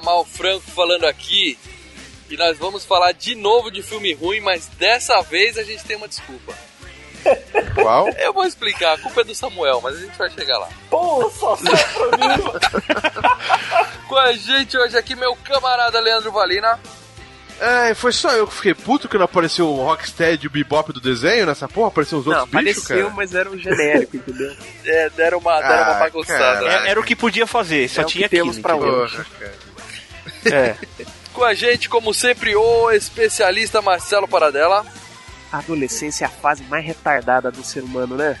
Mal Franco falando aqui. E nós vamos falar de novo de filme ruim, mas dessa vez a gente tem uma desculpa. Qual? Eu vou explicar, a culpa é do Samuel, mas a gente vai chegar lá. Pô, só sai pra mim. Com a gente hoje aqui, meu camarada Leandro Valina. É, foi só eu que fiquei puto que não apareceu o Rocksteady e o Bebop do desenho nessa porra, apareceu os Não, outros bichos, apareceu, cara. mas era um genérico, entendeu? É, deram uma, deram uma Ah, bagunçada. né? É- era o que podia fazer, só É o que tinha temos aquilo. pra entendeu? hoje. Porra, cara. É. Com a gente, como sempre, o especialista Marcelo Paradela. A adolescência é a fase mais retardada do ser humano, né?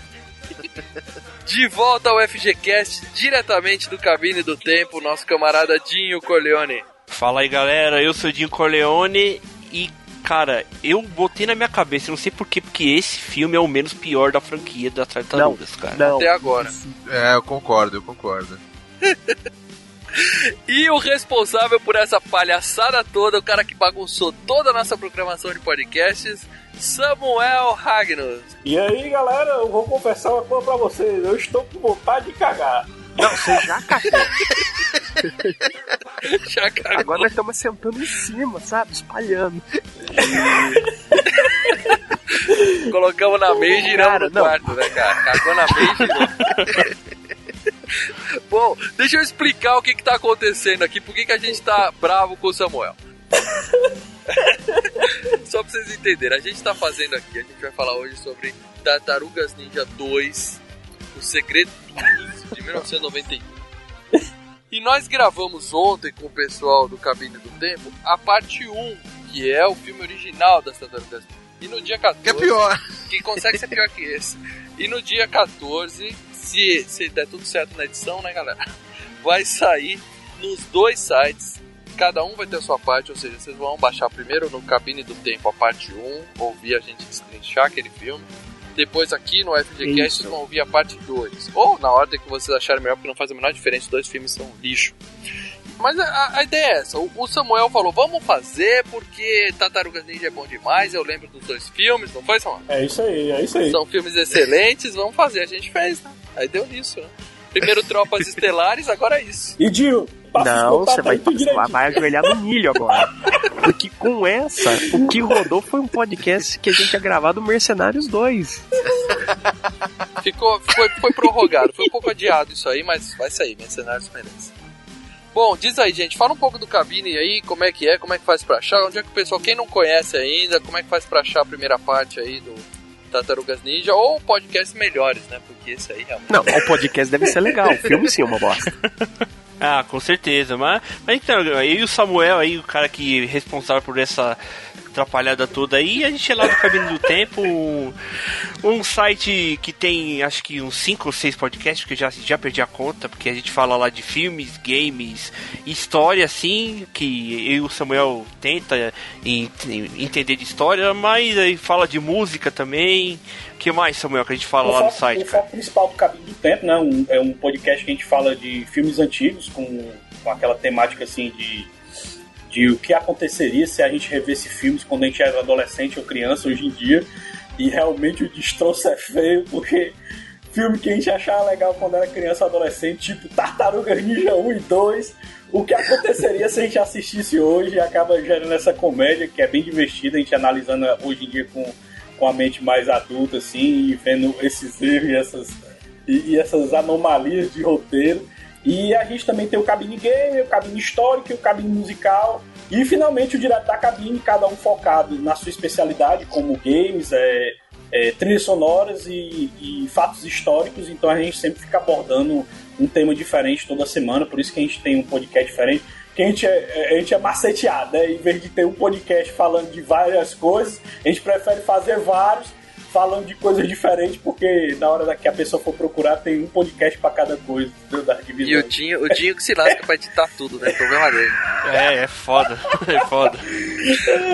De volta ao FGCast, diretamente do Cabine do Tempo, nosso camarada Dinho Corleone. Fala aí, galera. Eu sou o Dinho Corleone e, cara, eu botei na minha cabeça, não sei porquê, porque esse filme é o menos pior da franquia das Tartarugas, cara. Não. Até agora. É, eu concordo, eu concordo. E o responsável por essa palhaçada toda, o cara que bagunçou toda a nossa programação de podcasts, Samuel Ragnos. E aí, galera, eu vou confessar uma coisa pra vocês. Eu estou com vontade de cagar. Não, você já cagou. Já cagou. Agora nós estamos sentando em cima, sabe? Espalhando. Colocamos na meia e giramos Cara, no não. quarto, né, cara? Cagou na meia e girou. Bom, deixa eu explicar o que, que tá acontecendo aqui, por que, que a gente tá bravo com o Samuel. Só pra vocês entenderem, a gente tá fazendo aqui, a gente vai falar hoje sobre Tartarugas Ninja 2, O Segredo do de 1991. E nós gravamos ontem com o pessoal do Cabine do Tempo a parte 1, que é o filme original das Tartarugas Ninja. E no dia 14... Que é pior. que consegue ser pior que esse. E no dia 14, se, se der tudo certo na edição, né, galera? Vai sair nos dois sites. Cada um vai ter a sua parte, ou seja, vocês vão baixar primeiro no Cabine do Tempo a parte 1, ouvir a gente destrinchar aquele filme. Depois aqui no FGCast Isso. vocês vão ouvir a parte 2. Ou na ordem que vocês acharem melhor, porque não faz a menor diferença, os dois filmes são lixo. Mas a, a ideia é essa. O, o Samuel falou, vamos fazer porque Tartarugas Ninja é bom demais. Eu lembro dos dois filmes, não foi, Samuel? É isso aí, é isso aí. São filmes excelentes, vamos fazer. A gente fez, né? Aí deu nisso, né? Primeiro Tropas Estelares, agora é isso. E Dio, Não, você vai, você vai, vai ajoelhar no milho agora. Porque com essa, o que rodou foi um podcast que a gente ia gravar do Mercenários 2. Ficou, foi, foi prorrogado, foi um pouco adiado isso aí, mas vai sair, Mercenários merece. Bom, diz aí, gente, fala um pouco do cabine aí, como é que é, como é que faz pra achar, onde é que o pessoal, quem não conhece ainda, como é que faz pra achar a primeira parte aí do Tartarugas Ninja, ou podcasts melhores, né? Porque esse aí realmente. Não, o podcast deve ser legal. O filme sim é uma bosta. Ah, com certeza. Mas, mas então, eu e o Samuel aí, o cara que é responsável por essa atrapalhada toda aí, a gente é lá do Cabine do Tempo, um, um site que tem acho que uns 5 ou 6 podcasts, que eu já, já perdi a conta, porque a gente fala lá de filmes, games, história assim, que eu e o Samuel tenta em- em- entender de história, mas aí fala de música também. O que mais, Samuel, que a gente fala O lá no foco, site, o cara? foco principal do Cabine do Tempo, né? um- é um podcast que a gente fala de filmes antigos, com, com aquela temática assim de, de o que aconteceria se a gente revesse filmes quando a gente era adolescente ou criança hoje em dia. E realmente o destroço é feio, porque filme que a gente achava legal quando era criança ou adolescente, tipo Tartarugas Ninja 1 e 2. O que aconteceria se a gente assistisse hoje e acaba gerando essa comédia que é bem divertida, a gente analisando hoje em dia com, com a mente mais adulta, assim, e vendo esses erros e essas, e, e essas anomalias de roteiro. E a gente também tem o cabine game, o cabine histórico e o cabine musical. E finalmente o direto da cabine, cada um focado na sua especialidade, como games, é, é, trilhas sonoras e, e fatos históricos. Então a gente sempre fica abordando um tema diferente toda semana, por isso que a gente tem um podcast diferente. Que a gente é, a gente é maceteado, né? Em vez de ter um podcast falando de várias coisas, a gente prefere fazer vários falando de coisas diferentes, porque na hora que a pessoa for procurar, tem um podcast pra cada coisa, entendeu? Da divisão. E o Dinho, o Dinho que se lasca pra editar tudo, né? Problema dele. É, é foda. É foda.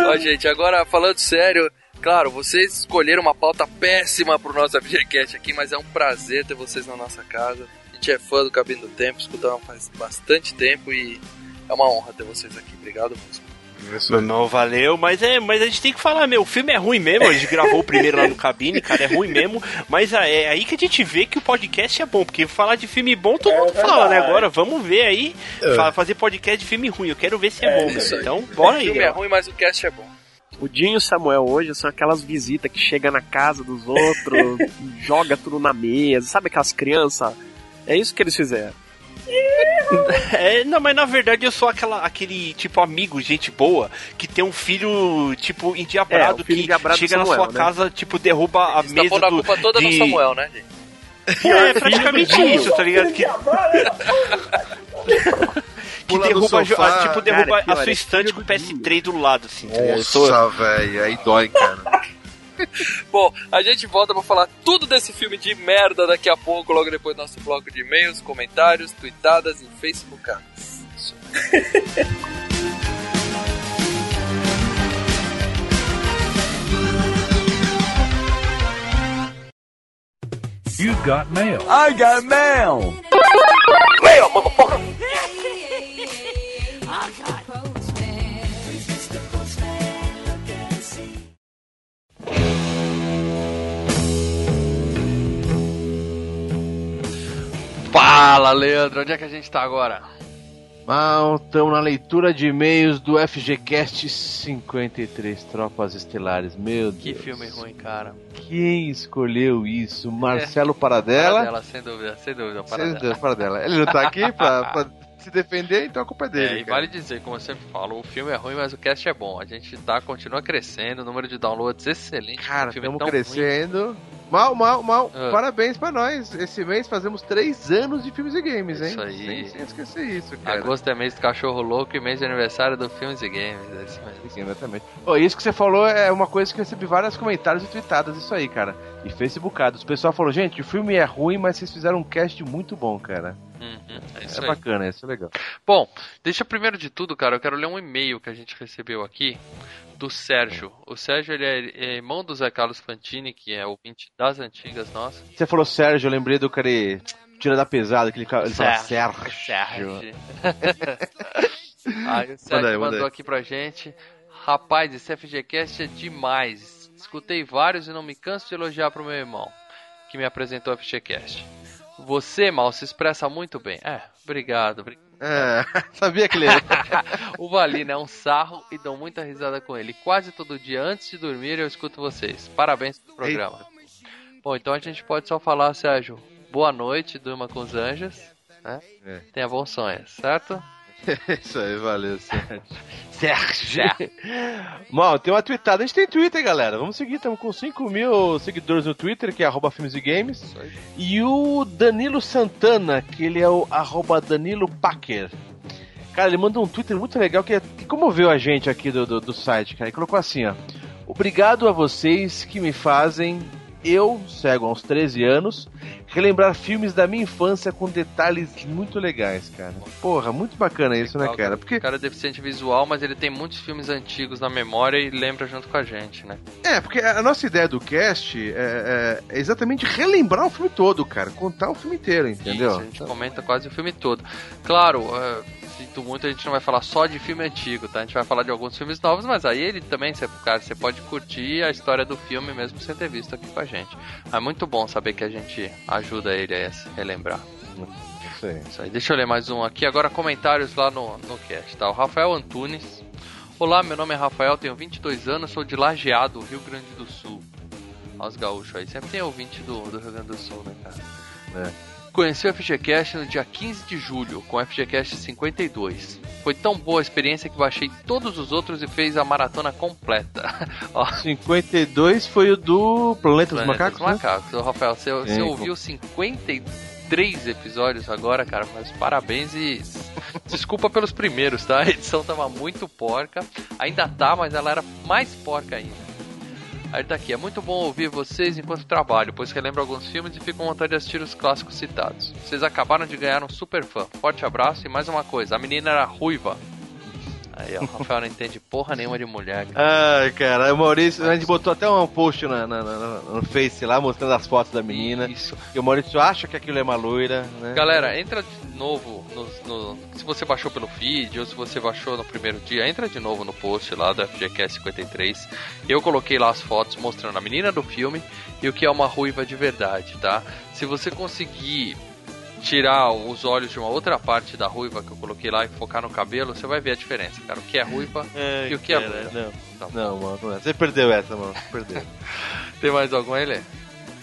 Ó, gente, agora falando sério, claro, vocês escolheram uma pauta péssima pro nosso FGCast aqui, mas é um prazer ter vocês na nossa casa. A gente é fã do Cabine do Tempo, escutamos faz bastante tempo e é uma honra ter vocês aqui. Obrigado mesmo. Isso aí. Não valeu, mas é, mas a gente tem que falar, meu, o filme é ruim mesmo, a gente gravou o primeiro lá no cabine, cara, é ruim mesmo, mas é é aí que a gente vê que o podcast é bom, porque falar de filme bom todo É mundo fala, né? verdade. Agora vamos ver aí, É. fa- fazer podcast de filme ruim, eu quero ver se é, É, bom, aí. então bora o aí. filme é ó. ruim, mas o cast é bom. O Dinho e o Samuel hoje são aquelas visitas que chega na casa dos outros, joga tudo na mesa, sabe aquelas crianças? É isso que eles fizeram. É, não, mas na verdade eu sou aquela, aquele tipo amigo, gente boa, que tem um filho, tipo, endiabrado, É, filho que endiabrado do chega na Samuel, sua né? casa, tipo, derruba a Eles tá mesa a do... culpa toda no de- Samuel, né, gente? É, praticamente isso, tá ligado? Que, que Pula no derruba, a sofá. a- tipo, derruba Cara, é a sua é estante com o do PS3 do lado, assim. tá Nossa, velho, aí dói, cara. Bom, a gente volta pra falar tudo desse filme de merda daqui a pouco, logo depois do nosso bloco de e-mails, comentários, tweetadas e facebookadas. Isso. You got mail. Fala, Leandro, onde é que a gente tá agora? Mal, estamos na leitura de e-mails do FGCast 53 Tropas Estelares. Meu Deus. Que filme ruim, cara. Quem escolheu isso? Marcelo Paradela? Paradela, sem dúvida, sem dúvida, Sem Paradela. dúvida, Paradela. Ele não tá aqui pra, pra se defender, então a culpa é É, dele. e cara. vale dizer, como eu sempre falo, o filme é ruim, mas o cast é bom. A gente tá, continua crescendo, o número de downloads excelente. Cara, é estamos crescendo. Mal, mal, mal. Ah. Parabéns pra nós. Esse mês fazemos três anos de filmes e games, hein? Isso aí. Sem, sem esquecer isso, cara. Agosto é mês do cachorro louco e mês de aniversário do Filmes e Games. É isso mesmo. Exatamente. Ô, isso que você falou é uma coisa que eu recebi vários comentários e tweetadas, isso aí, cara. E facebookados. O pessoal falou, gente, o filme é ruim, mas vocês fizeram um cast muito bom, cara. Uhum, é isso É bacana, isso é legal. Bom, deixa primeiro de tudo, cara, eu quero ler um e-mail que a gente recebeu aqui do Sérgio. O Sérgio ele é, é irmão do Zé Carlos Fantini, que é ouvinte das antigas nossas. Você falou Sérgio, eu lembrei do cara tira da pesada, que ele, ele fala Sérgio. Sérgio. Aí o Sérgio Manda aí, manda mandou aí. aqui pra gente. Rapaz, esse FGCast é demais. Escutei vários e não me canso de elogiar pro meu irmão, que me apresentou o FGCast. Você, mal, se expressa muito bem. É, obrigado. obri- É, sabia que ele O Valina é um sarro e dou muita risada com ele. Quase todo dia antes de dormir eu escuto vocês. Parabéns pelo programa. Bom, então a gente pode só falar, Sérgio. Boa noite, durma com os anjos. Né? É. Tenha bons sonhos, certo? Isso aí, valeu, Sérgio. Sérgio. Mal, tem uma tweetada. A gente tem Twitter, galera. Vamos seguir, estamos com 5 mil seguidores no Twitter, que é arroba filmes e games. E o Danilo Santana, que ele é o arroba Danilo Packer. Cara, ele mandou um Twitter muito legal que, que comoveu a gente aqui do, do, do site, cara. Ele colocou assim, ó. Obrigado a vocês que me fazem, eu, cego aos 13 anos, relembrar filmes da minha infância com detalhes muito legais, cara. Porra, muito bacana isso, né, cara? Porque O cara é deficiente visual, mas ele tem muitos filmes antigos na memória e lembra junto com a gente, né? É, porque a nossa ideia do cast é, é- é exatamente relembrar o filme todo, cara. Contar o filme inteiro, entendeu? Isso, a gente comenta quase o filme todo. Claro, é, sinto muito, a gente não vai falar só de filme antigo, tá? A gente vai falar de alguns filmes novos, mas aí ele também, você, cara, você pode curtir a história do filme mesmo sem ter visto aqui com a gente. É muito bom saber que a gente ajuda ele a se relembrar. Isso aí. Isso aí, deixa eu ler mais um aqui. Agora comentários lá no, no cast, tá? O Rafael Antunes. Olá, meu nome é Rafael, tenho 22 anos, sou de Lajeado, Rio Grande do Sul. Olha os gaúchos aí, sempre tem ouvinte do, do Rio Grande do Sul, né, cara? É. Conheci o FGCast no dia 15 de julho, com o FGCast 52. Foi tão boa a experiência que baixei todos os outros e fez a maratona completa. Ó, 52 foi o do Planeta dos Macacos, dos né? Macacos. Ô, Rafael, você, você ouviu 53 episódios agora, cara, mas parabéns e desculpa pelos primeiros, tá? A edição tava muito porca. Ainda tá, mas ela era mais porca ainda. Aí tá aqui, é muito bom ouvir vocês enquanto trabalho, pois relembro alguns filmes e fico com vontade de assistir os clássicos citados. Vocês acabaram de ganhar um super fã. Forte abraço e mais uma coisa, a menina era ruiva. Aí, ó, o Rafael não entende porra nenhuma de mulher. Ai, cara, o Maurício, a gente botou até um post na, na- na- no Face lá, mostrando as fotos da menina. Isso. E o Maurício acha que aquilo é uma loira, né? Galera, entra de novo no, no- Se você baixou pelo feed ou se você baixou no primeiro dia, entra de novo no post lá do FGCast 53. Eu coloquei lá as fotos mostrando a menina do filme e o que é uma ruiva de verdade, tá? Se você conseguir tirar os olhos de uma outra parte da ruiva que eu coloquei lá e focar no cabelo, você vai ver a diferença, cara. O que é ruiva Ai, e o que é cara, loira. Não, Tá não, mano, não é. Você perdeu essa, mano. Perdeu. Tem mais algum aí, Lê?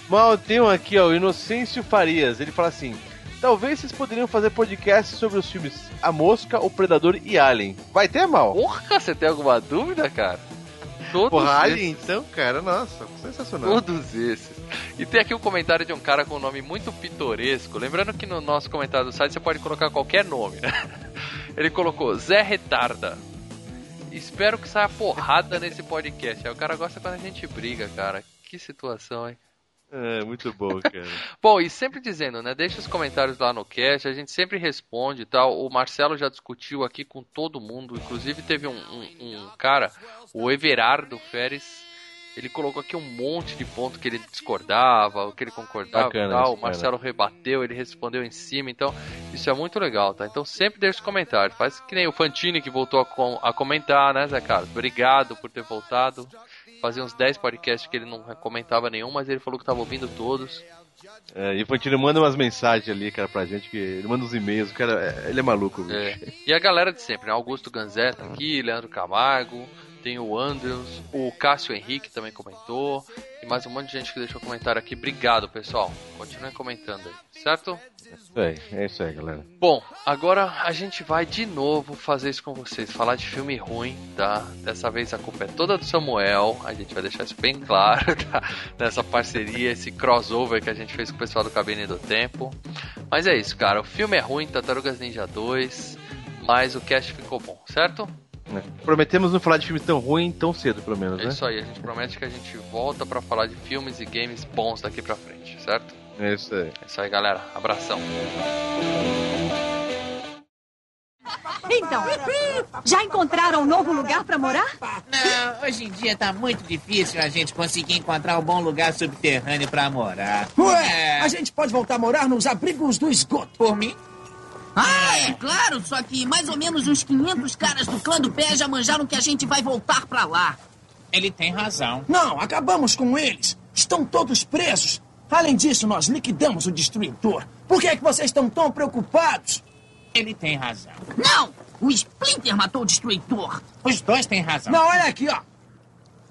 Mal, tem um aqui, ó, o Inocêncio Farias. Ele fala assim: Talvez vocês poderiam fazer podcast sobre os filmes A Mosca, O Predador e Alien. Vai ter, Mal? Porra, você tem alguma dúvida, cara? Todos Porra, esses- Alien, então, cara, nossa, sensacional. Todos esses. E tem aqui um comentário de um cara com um nome muito pitoresco. Lembrando que no nosso comentário do site você pode colocar qualquer nome, né? Ele colocou Zé Retarda. Espero que saia porrada nesse podcast. Aí o cara gosta quando a gente briga, cara. Que situação, hein? É, muito bom, cara. Bom, e sempre dizendo, né? Deixa os comentários lá no cast, a gente sempre responde e tal. O Marcelo já discutiu aqui com todo mundo. Inclusive teve um, um- um cara, o Everardo Feres. Ele colocou aqui um monte de ponto que ele discordava, o que ele concordava Bacana e tal. isso, O Marcelo rebateu, ele respondeu em cima. Então, isso é muito legal, tá? Então sempre deixa os comentários. Faz que nem o Fantini que voltou a, com- a comentar, né, Zé Carlos? Obrigado por ter voltado. Fazia uns 10 podcasts que ele não comentava nenhum, mas ele falou que tava ouvindo todos. É, e o Fantino manda umas mensagens ali, cara, pra gente, que ele manda uns e-mails, o cara, é, ele é maluco, bicho. É. E a galera de sempre, né? Augusto Ganzé tá aqui, Leandro Camargo, tem o Andrews, o Cássio Henrique também comentou, e mais um monte de gente que deixou comentário aqui. Obrigado, pessoal. Continuem comentando aí, certo? Isso aí, é isso aí, galera. Bom, agora a gente vai de novo fazer isso com vocês, falar de filme ruim, tá? Dessa vez a culpa é toda do Samuel, a gente vai deixar isso bem claro, tá? Nessa parceria, esse crossover que a gente fez com o pessoal do Cabine do Tempo. Mas é isso, cara, o filme é ruim, Tartarugas Ninja 2, mas o cast ficou bom, certo? É. Prometemos não falar de filmes tão ruim tão cedo, pelo menos, É né? isso aí, a gente promete que a gente volta pra falar de filmes e games bons daqui pra frente, certo? É isso aí. É isso aí, galera. Abração. Então, já encontraram um novo lugar pra morar? Não, hoje em dia tá muito difícil a gente conseguir encontrar um bom lugar subterrâneo pra morar. Ué, É, a gente pode voltar a morar nos abrigos do esgoto. por mim? Ah, é claro, só que mais ou menos uns 500 caras do clã do pé já manjaram que a gente vai voltar pra lá. Ele tem razão. Não, acabamos com eles. Estão todos presos. Além disso, nós liquidamos o destruidor. Por que é que vocês estão tão preocupados? Ele tem razão. Não! O Splinter matou o destruidor. Os dois têm razão. Não, olha aqui, ó.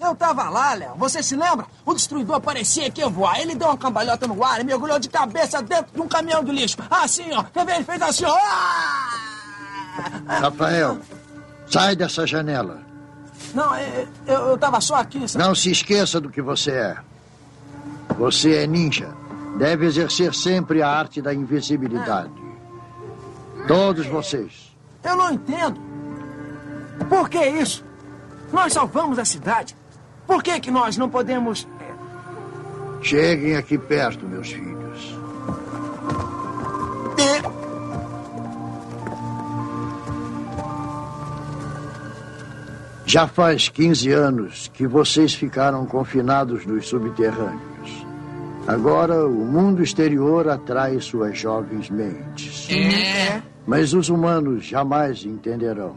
Eu tava lá, Léo. Você se lembra? O destruidor parecia que ia voar. Ele deu uma cambalhota no ar e mergulhou de cabeça dentro de um caminhão de lixo. Assim, ó. Quer ver? Ele fez assim, ó. Ah! Rafael, sai dessa janela. Não, eu, eu, eu tava só aqui, sabe? Não se esqueça do que você é. Você é ninja. Deve exercer sempre a arte da invisibilidade. Todos vocês. Eu não entendo. Por que isso? Nós salvamos a cidade. Por que, que nós não podemos. Cheguem aqui perto, meus filhos. Já faz 15 anos que vocês ficaram confinados nos subterrâneos. Agora o mundo exterior atrai suas jovens mentes. É. Mas os humanos jamais entenderão.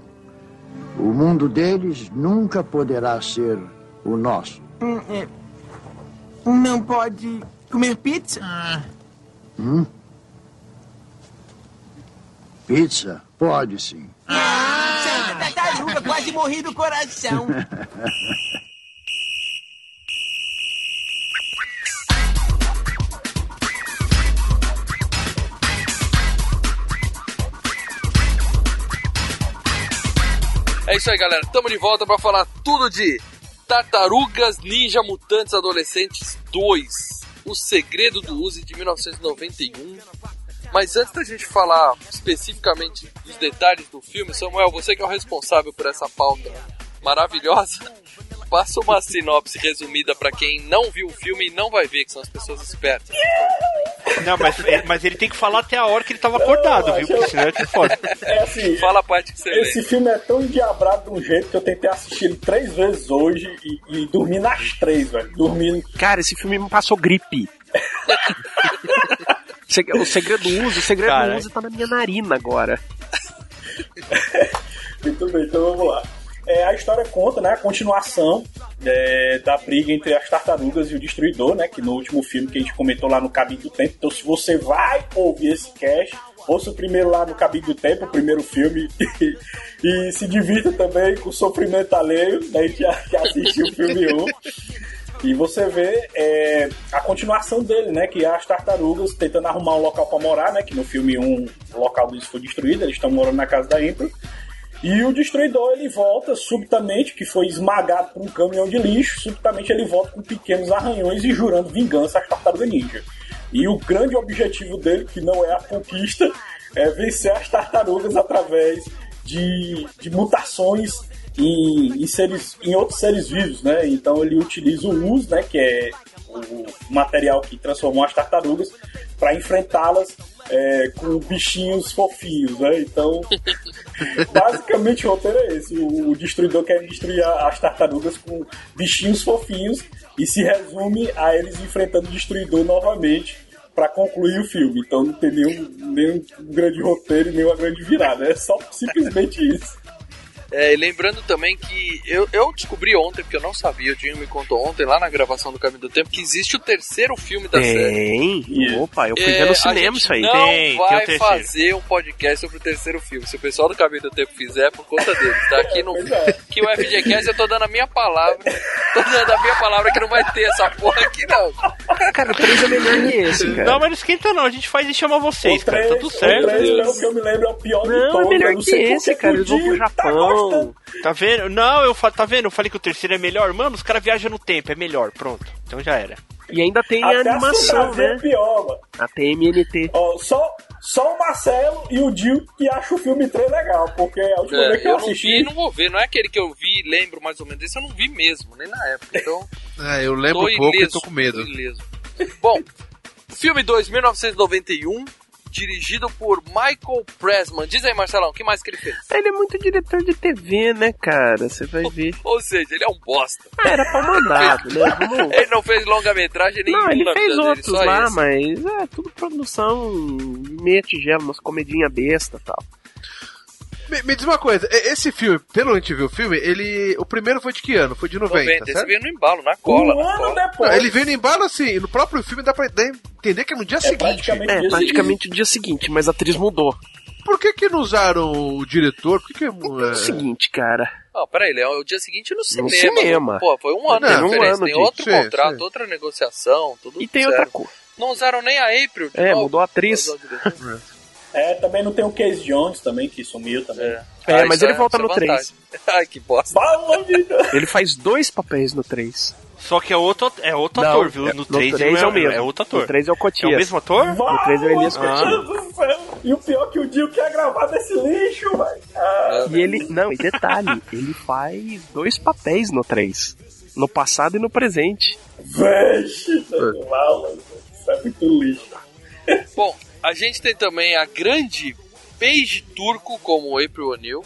O mundo deles nunca poderá ser o nosso. Hum, é, Não pode comer pizza? Ah, Hum? Pizza? Pode sim. Ah, tartaruga, quase morri do coração. É isso aí, galera. Tamo de volta pra falar tudo de Tartarugas Ninja Mutantes Adolescentes 2. O Segredo do Uzi de 1991. Mas antes da gente falar especificamente dos detalhes do filme, Samuel, você que é o responsável por essa pauta maravilhosa, passa uma sinopse resumida pra quem não viu o filme e não vai ver, que são as pessoas espertas. Não, mas, é, mas ele tem que falar até a hora que ele tava acordado, viu? Porque senão é que foda. É assim, Fala a parte que você esse vê. filme é tão endiabrado de um jeito que eu tentei assistir ele três vezes hoje e, e dormi nas três, velho. Dormindo. Cara, esse filme me passou gripe. O segredo do uso, o segredo Cara. do uso tá na minha narina agora. Muito bem, então vamos lá. É, a história conta, né, a continuação é, da briga entre as tartarugas e o destruidor, né, que no último filme que a gente comentou lá no Cabinho do Tempo. Então, se você vai ouvir esse cast, ouça o primeiro lá no Cabinho do Tempo, o primeiro filme, e, e se divirta também com o sofrimento alheio, né, que, que assistiu o filme 1. E você vê é, a continuação dele, né? Que é as tartarugas tentando arrumar um local pra morar, né? Que no filme 1 o local deles foi destruído, eles estão morando na casa da Impro. E o destruidor ele volta subitamente, que foi esmagado por um caminhão de lixo, subitamente ele volta com pequenos arranhões e jurando vingança às tartarugas ninja. E o grande objetivo dele, que não é a conquista, é vencer as tartarugas através de, de mutações em, em seres, em outros seres vivos, né? Então ele utiliza o us, né? Que é o material que transformou as tartarugas para enfrentá-las é, com bichinhos fofinhos, né? Então, basicamente o roteiro é esse: o, destruidor quer destruir as tartarugas com bichinhos fofinhos e se resume a eles enfrentando o destruidor novamente para concluir o filme. Então não tem nenhum, nenhum grande roteiro e nenhuma grande virada. É só simplesmente isso. É, e lembrando também que eu, eu descobri ontem, porque eu não sabia, o Dinho me contou ontem, lá na gravação do Caminho do Tempo, que existe o terceiro filme da série. Tem? Opa, eu fui É, ver no cinema isso aí. Não Tem, tem o vai terceiro. fazer um podcast sobre o terceiro filme. Se o pessoal do Caminho do Tempo fizer, é por conta deles. Tá aqui no. Que o FGCast eu tô dando a minha palavra. Tô dando a minha palavra que não vai ter essa porra aqui, não. Cara, o 3 é melhor que esse, cara. Não, mas não esquenta não, a gente faz e chama vocês, o cara. 3, Tá tudo certo. o 3 Deus. pelo que eu me lembro, é o pior de Não, todos. é melhor não que esse, cara. Eles vão pro tá Japão. Tá vendo? Não, eu fa... tá vendo? Eu falei que o terceiro é melhor. Mano, os caras viajam no tempo, é melhor. Pronto. Então já era. E ainda tem a Até a animação, é né? pior, mano. A TMNT. Ó, só, só o Marcelo e o Dil que acham o filme 3 legal, porque a última vez É, que eu, eu não vi assisti. e não vou ver. Não é aquele que eu vi e lembro mais ou menos. Esse eu não vi mesmo, nem na época. Então. É, eu lembro Tô pouco e ileso, tô com medo. tô. Bom, filme 2, 1991, dirigido por Michael Pressman. Diz aí, Marcelão, o que mais que ele fez? Ele é muito diretor de TV, né, cara? Você vai ver. Ou seja, ele é um bosta. Ah, era pra mandado, né? Vamos... Ele não fez longa-metragem nenhum Não, ele fez dele, outros só lá, esse. mas é tudo produção meia tigela, umas comedinha besta e tal. Me, me diz uma coisa, esse filme, pelo que a gente viu o filme, ele. O primeiro foi de que ano? Foi de 90, 90, esse certo? veio no embalo, na cola. Um na ano cola. depois. Não, ele veio no embalo assim, e no próprio filme dá pra entender que é no dia seguinte. praticamente É, dia praticamente o dia seguinte, mas a atriz mudou. Por que que não usaram o diretor? Por que que. É é, o seguinte, cara. Não, peraí, é o dia seguinte no cinema. cinema. Pô, foi um ano Não, de um ano tem outro sim, contrato, sim. outra negociação, tudo E tem certo. outra coisa. Não usaram nem a April. de É, novo. mudou a atriz. É, também não tem o Case Jones também, que sumiu também. É, É, Ah, mas ele volta isso no vantagem. 3. Ai, que bosta. Fala, vida. Ele faz dois papéis no 3. Só que é outro, é outro ator, viu? No 3 3 é o mesmo. É outro ator. No 3 é o É Cotias. o mesmo ator? No 3 é o Elias céu. E o pior é que o Dio quer gravar desse lixo, velho. Ah, E ele. Não, e detalhe, ele faz dois papéis no 3. No passado e no presente. Vixe, mal, mano. Isso é muito lixo. Bom, a gente tem também a grande Paige Turco como April O'Neil.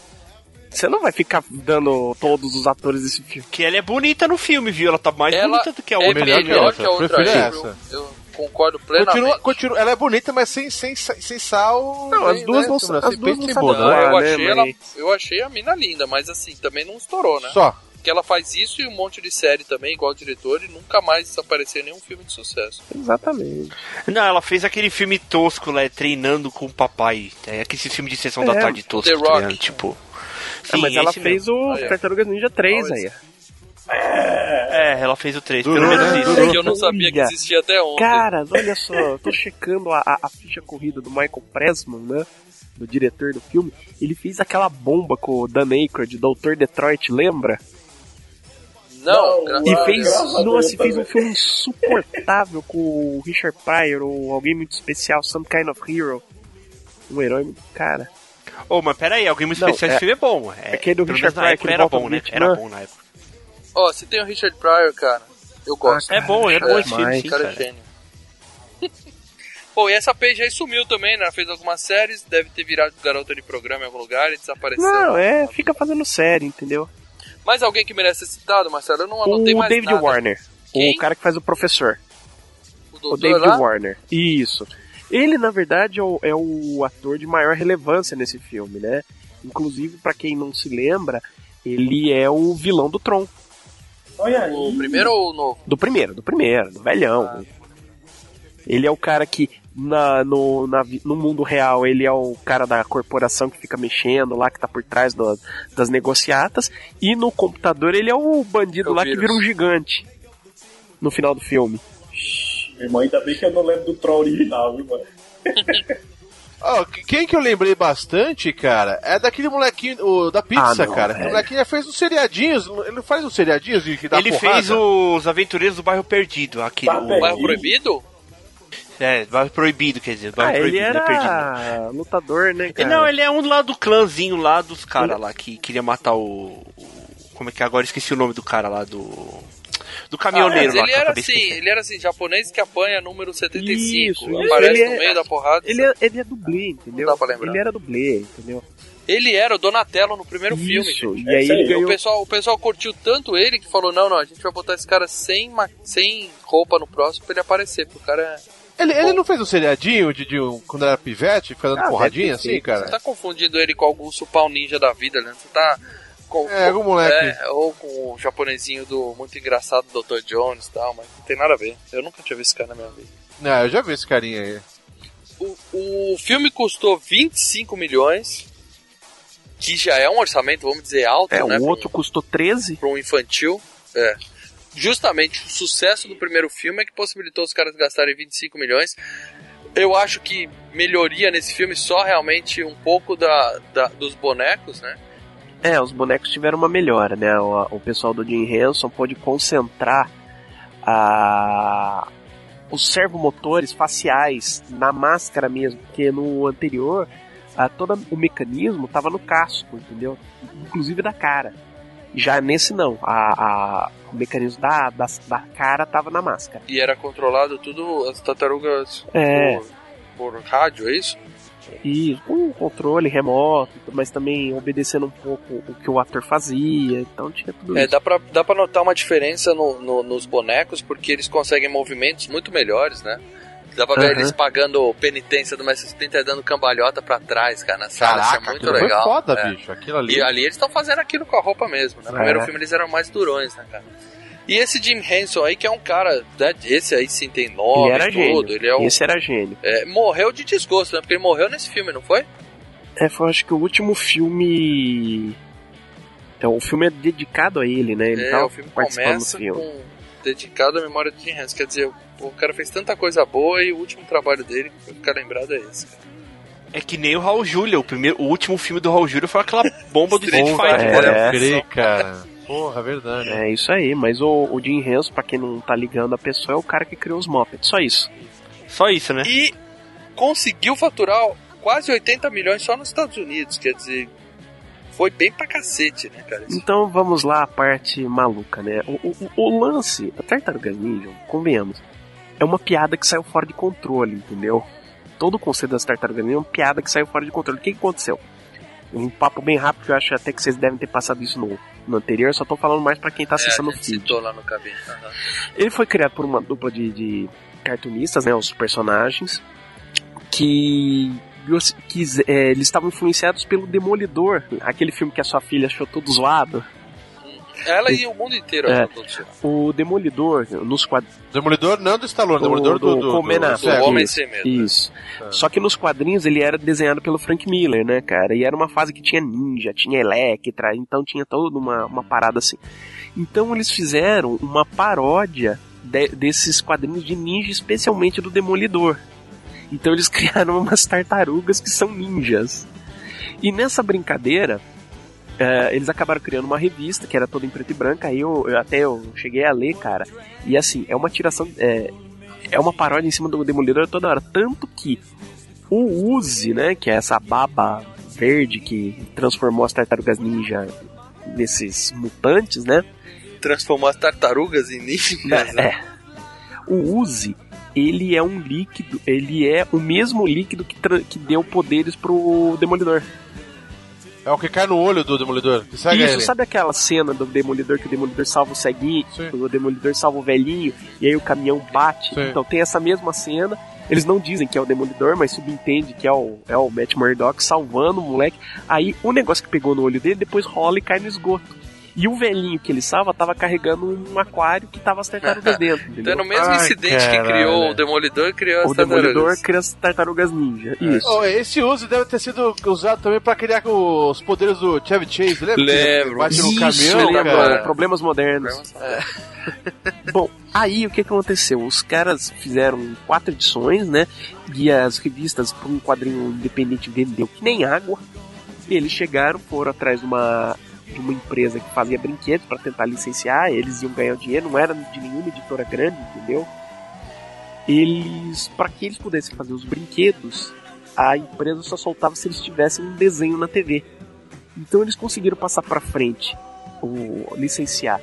Você não vai ficar dando todos os atores desse filme. Que ela é bonita no filme, viu? Ela tá mais Ela bonita do que a é outra. melhor, melhor que a outra Prefiro essa. Eu concordo plenamente. Continua, continua, ela é bonita, mas sem, sem, sem sal. Não, as duas né, não são- as duas peito não né? eu, né, achei ela, eu achei a mina linda, mas assim, também não estourou, né? Só. Porque ela faz isso e um monte de série também, igual o diretor, e nunca mais apareceu em nenhum filme de sucesso. Exatamente. Não, ela fez aquele filme tosco lá, treinando com o papai. É aquele filme de sessão da É, tarde tosco, The tá Rock. ligado? Tipo. Ah, mas Sim, ela fez mesmo. o Aí, ó. Tartarugas Ninja 3 Olha aí. É, ela fez o 3, Durou, pelo menos né? isso. Durou. Que eu não sabia que existia até ontem. Cara, olha só, eu tô checando a, a, a ficha corrida do Michael Pressman, né? Do diretor do filme. Ele fez aquela bomba com o Dan Aykroyd, Doutor Detroit, lembra? Não, Não, E fez, graças nossa, e fez um filme insuportável com o Richard Pryor, ou alguém muito especial, Some Kind of Hero. Um herói muito. Cara. Ô, mas pera aí, alguém muito Não, especial é- esse filme é bom. É, aquele do pelo Richard menos na Pryor que era bom, né? Era bom na época. Ó, se tem o Richard Pryor, cara, eu gosto. É bom, é bom esse filme, sim, cara. é cara. gênio. Bom, e essa Paige aí sumiu também, né? Fez algumas séries, deve ter virado garota de programa em algum lugar e desapareceu. Não, é, fica fazendo série, entendeu? Mais alguém que merece ser citado, Marcelo? Eu não anotei O mais David nada. Warner. Quem? O cara que faz o professor. O O David lá? Warner. Isso. Ele, na verdade, é o, é o ator de maior relevância nesse filme, né? Inclusive, pra quem não se lembra, ele é o vilão do Tron. Olha aí. O primeiro ou o novo? Do primeiro, do primeiro, do velhão. Ele é o cara que na, no, na no mundo real ele é o cara da corporação que fica mexendo lá, que tá por trás do- das negociatas. E no computador ele é o bandido É o lá que vírus. vira um gigante. No final do filme. Meu irmão, ainda bem que eu não lembro do Troll original, viu, mano? Que- quem que eu lembrei bastante, cara, é daquele molequinho o, da pizza, Ah, não, cara. O molequinho já fez uns seriadinhos. Ele não faz uns seriadinhos que dá Ele porrada? fez os Aventureiros do Bairro Perdido, aquele. Bairro o- Perdido? Bairro Proibido? É, Bairro Proibido, quer dizer. Ah, ele Proibido, é perdido. era lutador, né, Ele, cara? não, ele é um lá do clãzinho lá dos caras lá que queria matar o, Como é que é? agora esqueci o nome do cara lá do. Do Ah, caminhoneiro mas lá ele era assim, esquecendo. ele era assim, japonês que apanha número 75. Isso, aparece ele no é- meio da porrada. Ele é, ele é dublê, entendeu? Não dá pra lembrar. Ele era dublê, entendeu? Ele era o Donatello no primeiro filme. Isso, gente. e aí isso aí, ele E o ganhou... pessoal, o pessoal curtiu tanto ele que falou: não, não, a gente vai botar esse cara sem, sem roupa no próximo pra ele aparecer, porque o cara é. Ele, ele não fez um seriadinho de, de um- quando era pivete, fica dando Ah, porradinha assim, feito. cara? Você tá confundindo ele com algum supal ninja da vida, né? Você tá. Com, É, algum moleque. É, ou com o japonesinho do muito engraçado Dr. Jones e tal, mas não tem nada a ver. Eu nunca tinha visto esse cara na minha vida. Não, eu já vi esse carinha aí. O, o filme custou 25 milhões, que já é um orçamento, vamos dizer, alto, É, né? o pra outro custou 13. para um infantil. É. Justamente o sucesso do primeiro filme é que possibilitou os caras gastarem 25 milhões. Eu acho que melhoria nesse filme só realmente um pouco da, da- dos bonecos, né? É, os bonecos tiveram uma melhora, né? O, o pessoal do Jim Henson pôde concentrar a, os servomotores faciais na máscara mesmo, porque no anterior a, todo o mecanismo estava no casco, entendeu? Inclusive da cara. Já nesse não, a, a- o mecanismo da, da, da cara estava na máscara. E era controlado tudo, as tartarugas É. por, por rádio, é isso? E com um controle remoto, mas também obedecendo um pouco o que o ator fazia, então tinha tudo É, isso. dá pra, dá pra notar uma diferença no- no- nos bonecos, porque eles conseguem movimentos muito melhores, né? Dá pra ver Aham. eles pagando penitência do Mestre Splinter dando cambalhota pra trás, cara, na sala. Isso é muito legal. foi foda, É. bicho. Aquilo ali. E ali eles estão fazendo aquilo com a roupa mesmo. No É. primeiro filme eles eram mais durões, né, cara? E esse Jim Henson aí, que é um cara, né, esse aí sim tem nome Ele era tudo, gênio. ele é um, Esse era gênio. é, morreu de desgosto, né? Porque ele morreu nesse filme, não foi? É, foi acho que o último filme. Então, o filme é dedicado a ele, né? Ele é, tava o filme participando começa do filme. com dedicado à memória de Jim Henson. Quer dizer, o cara fez tanta coisa boa e o último trabalho dele, que vai ficar lembrado é esse. Cara. É que nem o Raul Júlia. O, primeiro, o último filme do Raul Júlia foi aquela bomba do Street Porra, Fighter. é. pode né? crer, cara. Porra, verdade. É isso aí, mas o, o Jim Henson, pra quem não tá ligando a pessoa, é o cara que criou os Muppets, só isso. Só isso, né? E conseguiu faturar quase 80 milhões só nos Estados Unidos, quer dizer, foi bem pra cacete, né, cara? Isso. Então vamos lá a parte maluca, né? O, o, o lance, a Tartaruga Ninja, convenhamos, é uma piada que saiu fora de controle, entendeu? Todo o conceito das Tartarugas Ninja é uma piada que saiu fora de controle. O que, aconteceu? Um papo bem rápido, que eu acho até que vocês devem ter passado isso no, no anterior, só tô falando mais pra quem tá É, acessando a o gente feed. citou lá no cabine. Aham. Ele foi criado por uma dupla de, de cartunistas, né, os personagens, que, que é, eles estavam influenciados pelo Demolidor, aquele filme que a sua filha achou todo zoado. Ela e o mundo inteiro É. O Demolidor, nos quadrinhos. Demolidor não do Stallone, Demolidor do, do, do, do Affleck. cego. Homem Isso, Sem Medo. Isso. É. Só que nos quadrinhos ele era desenhado pelo Frank Miller, né, cara? E era uma fase que tinha ninja, tinha Electra, então tinha toda uma, uma parada assim. Então eles fizeram uma paródia de- desses quadrinhos de ninja, especialmente do Demolidor. Então eles criaram umas tartarugas que são ninjas. E nessa brincadeira, eh, eles acabaram criando uma revista que era toda em preto e branco. Aí eu, eu até eu cheguei a ler, cara. E assim, é uma tiração. É, é uma paródia em cima do Demolidor toda hora. Tanto que o Uzi, né? Que é essa baba verde que transformou as tartarugas ninja nesses mutantes, né? transformou as tartarugas em ninjas, né? É. O Uzi, ele é um líquido, ele é o mesmo líquido que, que deu poderes pro Demolidor. É o que cai no olho do Demolidor. Que segue Isso, ele. sabe aquela cena do Demolidor que o Demolidor salva o ceguinho, o Demolidor salva o velhinho, e aí o caminhão bate? Sim. Então tem essa mesma cena. Eles não dizem que é o Demolidor, mas subentende que é o, é o Matt Murdock salvando o moleque. Aí o negócio que pegou no olho dele depois rola e cai no esgoto. E o velhinho que ele salva tava carregando um aquário que tava as tartarugas dentro. Então, Entendeu? no mesmo incidente que criou o Demolidor, criou as O Demolidor tartarugas. cria as tartarugas ninja. Isso. Oh, esse uso deve ter sido usado também pra criar os poderes do Chevy Chase, lembra? Lembro. Bate no caminhão, lembro. Problemas modernos. Bom, aí o que que aconteceu? Os caras fizeram quatro edições, né? E as revistas, por um quadrinho independente, vendeu que nem água. E eles chegaram, foram atrás de uma, de uma empresa que fazia brinquedos para tentar licenciar. Eles iam ganhar dinheiro, não era de nenhuma editora grande, entendeu? Eles, para que eles pudessem fazer os brinquedos, a empresa só soltava se eles tivessem um desenho na TV. Então eles conseguiram passar para frente, licenciar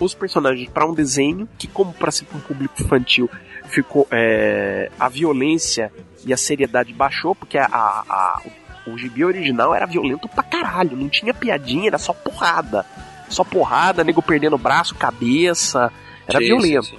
os personagens para um desenho que, como para ser um público infantil, ficou é, a violência e a seriedade baixou porque a, a- a- o gibi original era violento pra caralho, não tinha piadinha, era só porrada, só porrada, nego perdendo braço, cabeça, era Sim, violento.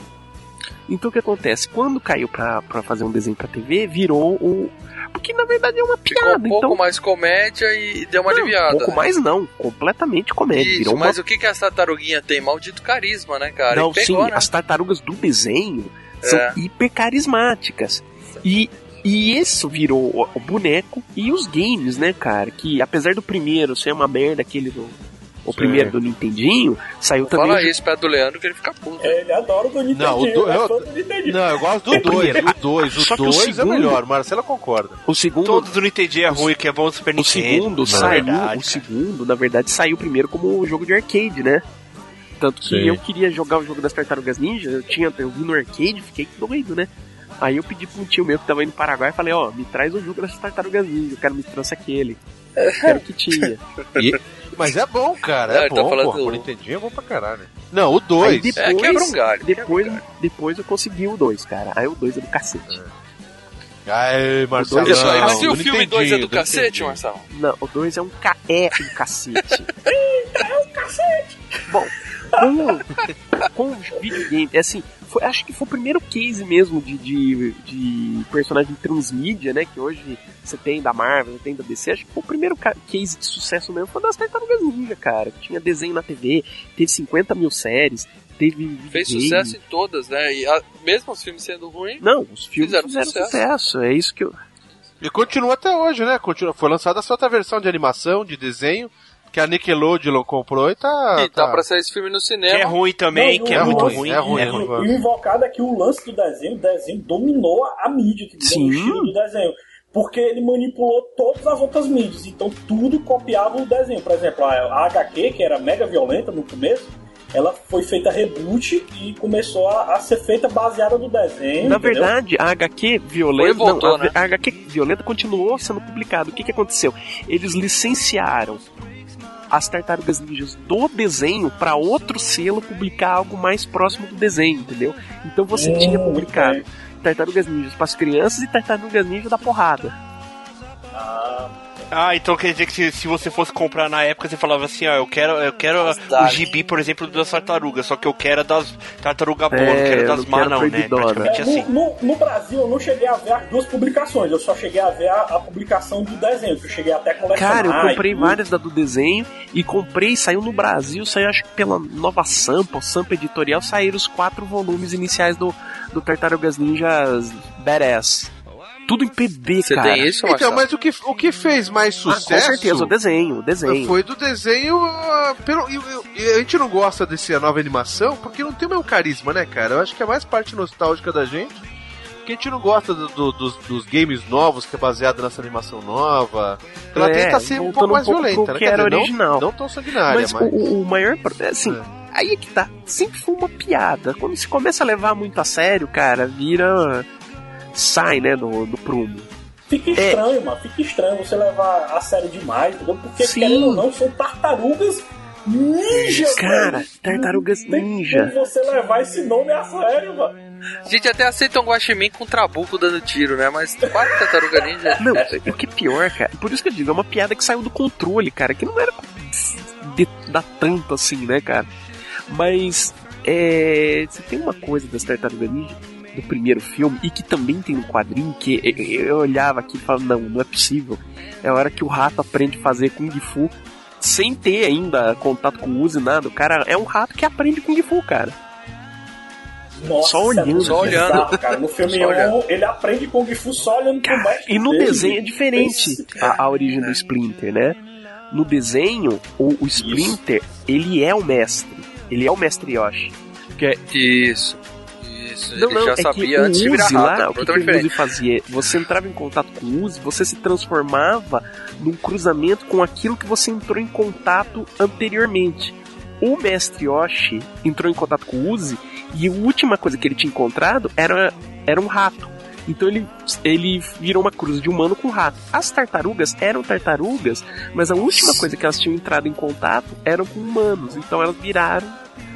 Então o que acontece? Quando caiu pra, pra fazer um desenho pra TV, virou o. Porque na verdade é uma Ficou piada. um pouco então... mais comédia e deu uma Não, aliviada. Um pouco mais não, completamente comédia. Isso, virou uma mas o que que essa tartaruguinha tem? Maldito carisma, né, cara? Não, pegou, sim, né? as tartarugas do desenho são É. hiper carismáticas. E, e isso virou o, o boneco e os games, né, cara? Que apesar do primeiro ser uma merda, aquele do. O Sim. primeiro do Nintendinho, saiu também. Fala isso perto do Leandro que ele fica puto. Ele adora o do Nintendo. Não, o do- é eu- do Nintendinho. Não, eu gosto do É, 2, primeiro, o 2. só O que o 2 é segundo- melhor, Marcela concorda. O segundo. Todos do Nintendo é ruim, que é bom do Super O Nintendo. segundo na saiu. verdade, o segundo, na verdade, saiu primeiro como jogo de arcade, né? Tanto que Sim. eu queria jogar o jogo das Tartarugas Ninja, eu tinha, eu vi no arcade, fiquei doido, né? Aí eu pedi pra um tio meu que tava indo no Paraguai e falei, ó, me traz o jogo das Tartarugas Ninja, o cara me trouxe aquele. Era o que tinha. E- Mas é bom, cara. Não, É ele tá bom, falando pô. do- O Nintendinho é bom pra caralho. Não, o Aí 2. depois, É, quebra um galho, depois, depois eu consegui o 2, cara. Aí o 2 é do cacete. Ai, Marcelo. Isso aí, não, mas se o filme 2 é do cacete, Nintendinho. Marcelo? Não, o 2 é um ca... é um cacete. Bom, com, com os videogames, é assim, foi- acho que foi o primeiro case mesmo de, de, de personagem transmídia, né? Que hoje você tem da Marvel, você tem da DC. Acho que foi o primeiro ca- case de sucesso mesmo. Foi das Tartarugas Ninja, cara. que Tinha desenho na TV, teve 50 mil séries, teve. Fez videogame. sucesso em todas, né? E a- mesmo os filmes sendo ruins, Não, os filmes Fizeram fizeram, sucesso. sucesso. É isso que eu. E continua até hoje, né? Continua. Foi lançada essa outra versão de animação, de desenho, que a Nickelodeon comprou e tá. e tá pra sair esse filme no cinema. Que é ruim também, Não, que é, não, muito ruim. é ruim, é é ruim. ruim. E o invocado é que o lance do desenho, o desenho dominou a mídia que Sim. o estilo do desenho. Porque ele manipulou todas as outras mídias. Então tudo copiava o desenho. Por exemplo, a a HQ, que era mega violenta no começo, ela foi feita reboot e começou a, a ser feita baseada no desenho. Na entendeu? verdade, a HQ violenta, voltou, não, a, né? a HQ violenta continuou sendo publicada. O que, que aconteceu? Eles licenciaram as tartarugas ninjas do desenho para outro selo publicar algo mais próximo do desenho, entendeu? Então você Hum, tinha publicado tartarugas ninjas para as crianças e tartarugas ninjas da porrada. Ah, Ah, então quer dizer que se, se você fosse comprar na época, você falava assim, ó, eu quero, eu quero o gibi, por exemplo, das tartarugas, só que eu quero das tartaruga boa, É, não quero das má não, né? Praticamente É, assim. no, no- Brasil eu não cheguei a ver as duas publicações, eu só cheguei a ver a, a publicação do desenho, que eu cheguei até a colecionar. Cara, eu comprei várias da do desenho e comprei, saiu no Brasil, saiu acho que pela nova Sampa, ou Sampa Editorial, saíram os quatro volumes iniciais do, do Tartarugas Ninjas Badass. Tudo em PB, Você cara. tem isso, Então, Marcelo? mas o que, o que fez mais Ah, sucesso. com certeza, o desenho, o desenho. Foi do desenho. ah, pelo, e, e- e a gente não gosta dessa nova animação porque não tem o mesmo carisma, né, cara? Eu acho que é mais parte nostálgica da gente. Que a gente não gosta do- do- dos, dos games novos, que é baseado nessa animação nova. Ela É, tenta ser um pouco um mais pouco violenta, né? que era dizer, não- original. Não, tão sanguinária, Mas mas. o, o- maior. é Assim, É. aí é que tá. Sempre foi uma piada. Quando se começa a levar muito a sério, cara, vira. Sai, né, do, do prumo. Fica É. estranho, mano. Fica estranho você levar a sério demais, entendeu? Porque, Sim. querendo ou não, são tartarugas Ninja, Cara, velho. Tartarugas Tem Ninja. como você levar esse nome a sério, mano. A gente até aceita um guaxinim com trabuco dando tiro, né? Mas quatro tartaruga ninja. Não, o que é pior, cara, por isso que eu digo, é uma piada que saiu do controle, cara, que não era de dar tanto assim, né, cara? Mas, é. Você tem uma coisa das Tartarugas Ninja do primeiro filme e que também tem no quadrinho que eu- eu olhava aqui e falava, não, não é possível. É a hora que o rato aprende a fazer Kung Fu sem ter ainda contato com o Uzi nada. O cara é um rato que aprende Kung Fu, cara. Nossa, Só olhando, é só olhando. bizarro, Cara. No filme Só 1, olhando. ele aprende Kung Fu só olhando pro mestre E no dele. desenho é diferente a, a origem do Splinter, né? No desenho, o, o Splinter, ele é o mestre. Ele é o mestre Yoshi. Que é... Isso. Isso. Não, ele não, já é sabia que antes de o virar lá, o que, que o Uzi fazia? Você entrava em contato com o Uzi, você se transformava num cruzamento com aquilo que você entrou em contato anteriormente. O mestre Yoshi entrou em contato com o Uzi e a última coisa que ele tinha encontrado era, era um rato. Então ele, ele virou uma cruz de humano com rato. As tartarugas eram tartarugas, mas a última coisa que elas tinham entrado em contato eram com humanos. Então elas viraram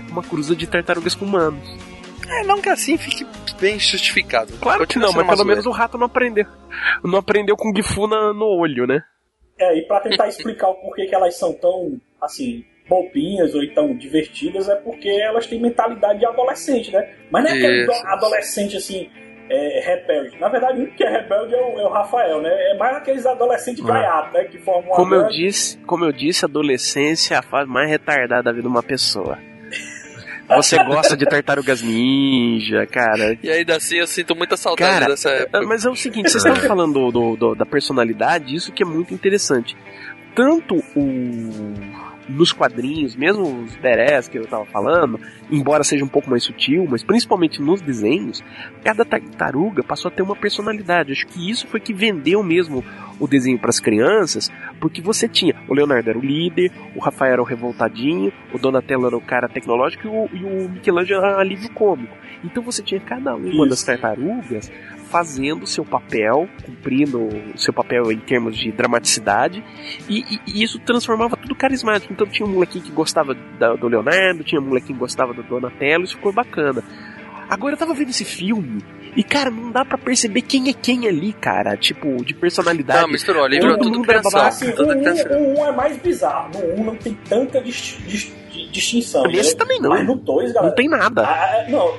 uma cruza de tartarugas com humanos. É, não que assim fique bem justificado. Claro que não, mas pelo menos o rato não aprendeu. Não aprendeu com Gifu na, no olho, né? É, e pra tentar explicar o porquê que elas são tão, assim, bobinhas ou então divertidas, é porque elas têm mentalidade de adolescente, né? Mas não é aquele Isso. do- adolescente, assim, é, rebelde. Na verdade, o único que é rebelde é o, é o Rafael, né? É mais aqueles adolescentes É. gaiatos, né? Que formam Como eu disse, como eu disse, a adolescência é a fase mais retardada da vida de uma pessoa. Você gosta de tartarugas ninja, cara. E ainda assim eu sinto muita saudade Cara, dessa época. mas é o seguinte, vocês estavam falando do, do- do- da personalidade, isso que é muito interessante. Tanto o nos quadrinhos, mesmo os berés que eu tava falando, embora seja um pouco mais sutil, mas principalmente nos desenhos, cada tartaruga passou a ter uma personalidade. Acho que isso foi que vendeu mesmo o desenho para as crianças, porque você tinha o Leonardo era o líder, o Rafael era o revoltadinho, o Donatello era o cara tecnológico e o, e o Michelangelo era o alívio cômico. Então você tinha cada uma das tartarugas fazendo o seu papel, cumprindo o seu papel em termos de dramaticidade, e, e- e isso transformava tudo carismático. Então tinha um molequinho que gostava da- do Leonardo, tinha um molequinho que gostava do Donatello, isso ficou bacana. Agora eu tava vendo esse filme, e cara, não dá pra perceber quem é quem ali, cara, tipo, de personalidade. Não, misturou ali, virou tudo criação. babaca. Assim, o 1 um, é mais bizarro. No 1 um não tem tanta dis- dis- di- distinção. Nesse né? também não. Mas no 2, galera. Não tem nada. Ah, não.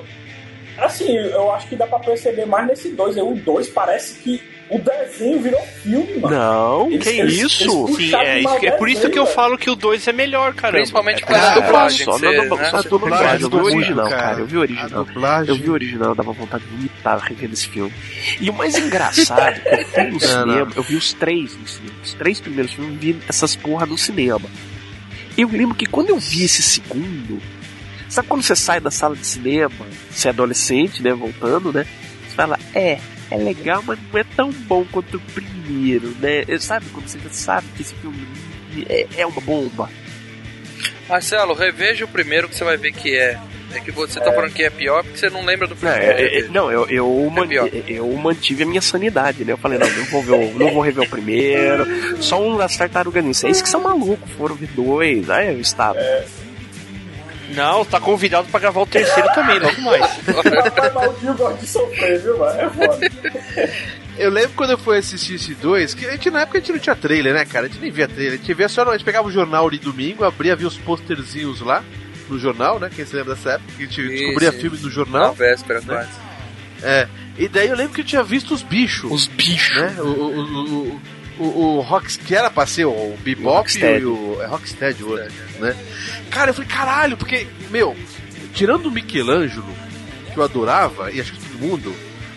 Assim, eu acho que dá pra perceber mais nesse 2. O 2 parece que o desenho virou filme, mano. Não, Eles- que eles- isso? eles Sim, é, isso é por isso que eu falo que o 2 é melhor, cara. Principalmente por é, causa da dublagem. Só dubla- né? só A dublagem, eu vi o original, cara. cara. Eu vi o original. Eu vi o original, dava vontade de vomitar revendo esse filme. E o mais engraçado, que eu fui no Não, cinema, não. eu vi os três no cinema. Os três primeiros filmes, eu vi essas porra no cinema. Eu lembro que quando eu vi esse segundo, sabe quando você sai da sala de cinema, você é adolescente, né, voltando, né? Você fala, é, é legal, mas não é tão bom quanto o primeiro, né? Sabe quando você já sabe que esse filme é, é uma bomba? Marcelo, reveja o primeiro que você vai ver que é. É que você tá falando que é pior porque você não lembra do Não, primeiro. é- é- não, eu, eu, man- pior. eu mantive a minha sanidade, né? Eu falei, não, não vou, ver o, não vou rever o primeiro, só um das tartarugas ninja. Esses que são malucos, foram ver dois, aí eu estava. Não, tá convidado pra gravar o terceiro também, logo mais. Rapaz, mas o Gil gosta de sofrer, viu, mano? É foda. Eu lembro quando eu fui assistir esse dois, que a gente na época a gente não tinha trailer, né, cara? A gente nem via trailer, a gente via só, a gente pegava o jornal de domingo, abria, via os posterzinhos lá no jornal, né? Quem se lembra dessa época? Que a gente Sim, descobria sim. filmes no Na jornal. véspera, né? quase. É. E daí eu lembro que eu tinha visto os bichos. Os bichos. né? O, o, o, o, o, Rox, que era pra ser o Bebop e o. É Rocksteady o outro, né? Cara, eu falei, caralho, porque, meu, tirando o Michelangelo, que eu adorava, e acho que todo mundo,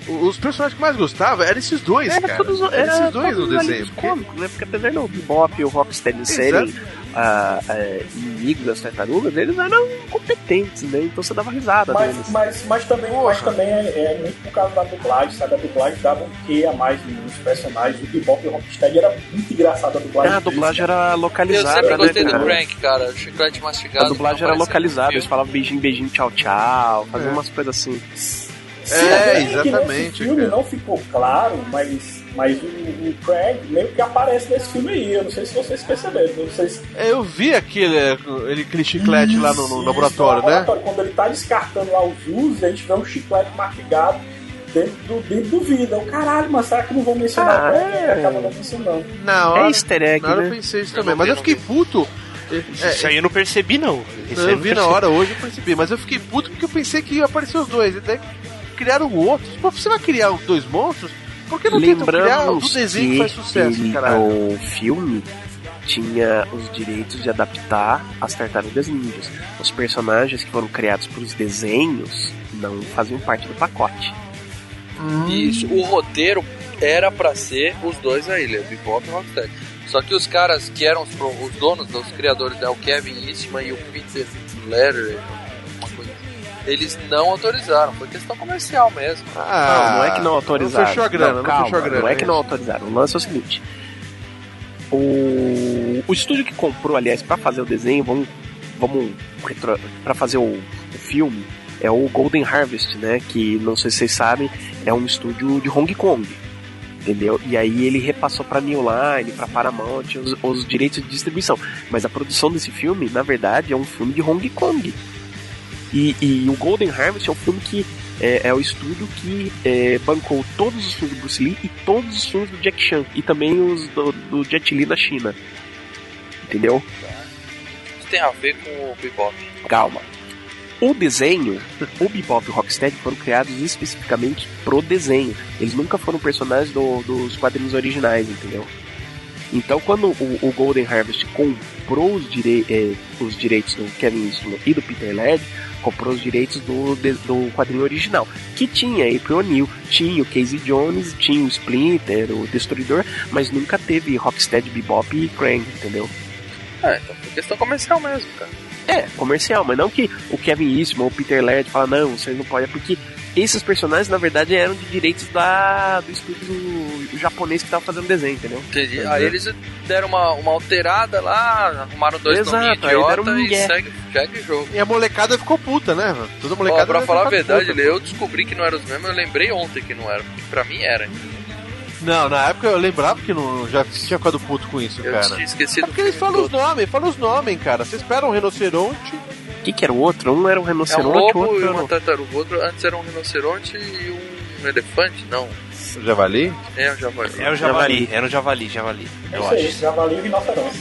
os personagens que eu mais gostava eram esses dois, Era cara. todos, eram era esses dois no desenho. alívios porque- cômicos, né? Porque apesar do Bebop e o Rocksteady serem ah, é, inimigos das tartarugas, eles eram competentes, né? Então você dava risada Mas, deles. mas, mas também, mas também é, é muito por causa da dublagem, sabe? A dublagem dava um quê a mais nos personagens. O Bebop e o Rocksteady era muito engraçado a dublagem. Ah, a deles, dublagem cara. era Eu localizada, sempre né, gostei do cara? Crank, cara. O chiclete mastigado. A dublagem era localizada, eles falavam beijinho, beijinho, tchau, tchau, faziam É. umas coisas assim. Se É, que exatamente, filme cara. não ficou claro, mas, mas o, o Craig meio que aparece nesse filme aí. Eu não sei se vocês perceberam. Não sei se É, Eu vi aquele, ele, aquele chiclete lá no, no Isso, laboratório, no né? laboratório. Quando ele tá descartando lá os usos, a gente vê um chiclete mastigado dentro do, dentro do vidro. Eu, caralho, mas será que não vão mencionar Ah, é. Acaba não mencionando. Na hora, É easter egg, na hora né? eu pensei isso também, mas eu fiquei puto. É, Isso aí eu não percebi, não. Isso aí eu não vi na percebi. hora hoje, eu percebi, mas eu fiquei puto porque eu pensei que ia aparecer os dois. E daí criaram outros. Pô, você vai criar os dois monstros? Por que não tentam criar o do Lembramos desenho que faz sucesso, ele- caralho? o filme tinha os direitos de adaptar as tartarugas ninjas. Os personagens que foram criados para os desenhos não faziam parte do pacote. Isso, o roteiro era pra ser os dois aí, o Bebop e o Rocksteady. Só que os caras que eram os, os donos, os criadores, né, o Kevin Eastman e o Peter Letter, eles não autorizaram, foi questão comercial mesmo. Ah, não, não é que não autorizaram. Não fechou a grana, não, calma, fechou a grana. Não é que não autorizaram. O lance é o seguinte: o, o estúdio que comprou, aliás, pra fazer o desenho, vamos, vamos retro, pra fazer o, o filme, é o Golden Harvest, né? Que não sei se vocês sabem, é um estúdio de Hong Kong. Entendeu? E aí ele repassou pra New Line, pra Paramount, os, os direitos de distribuição. Mas a produção desse filme, na verdade, é um filme de Hong Kong. E, e o Golden Harvest é um filme que é, é o estúdio que é, bancou todos os filmes do Bruce Lee e todos os filmes do Jack Chan. E também os do, do Jet Li na China. Entendeu? Isso tem a ver com o Bebop. Calma. O desenho, o Bebop e o Rocksteady foram criados especificamente pro desenho. Eles nunca foram personagens do- dos quadrinhos originais, entendeu? Então, quando o, o Golden Harvest comprou os, direi- eh, os direitos do Kevin Eastman e do Peter Laird, comprou os direitos do, do quadrinho original, que tinha April O'Neil, tinha o Casey Jones, tinha o Splinter, o Destruidor, mas nunca teve Rocksteady, Bebop e Krang, entendeu? É, então foi questão comercial mesmo, cara. É, comercial, mas não que o Kevin Eastman ou o Peter Laird fala, não, vocês não podem, porque esses personagens, na verdade, eram de direitos da, do estúdio japonês que tava fazendo desenho, entendeu? Entendi. Aí eles deram uma, uma alterada lá, arrumaram dois Exato, idiota um e segue, segue o jogo. E a molecada ficou puta, né? mano? Toda molecada Ó, pra falar a verdade, puta. eu descobri que não eram os mesmos, eu lembrei ontem que não era, porque pra mim era. Não, na época eu lembrava que não, já tinha ficado puto com isso, Eu cara. tinha esquecido É porque eles falam os nomes, falam os nomes, cara. Você espera um rinoceronte. O que, que era o outro? Um era um É um rinoceronte, o lobo outro e era uma um... tartaruga. O outro antes era um rinoceronte e um elefante? Não. O javali? É, o javali. É o javali, era o javali, javali. É Eu aí, acho. javali e rinoceronte.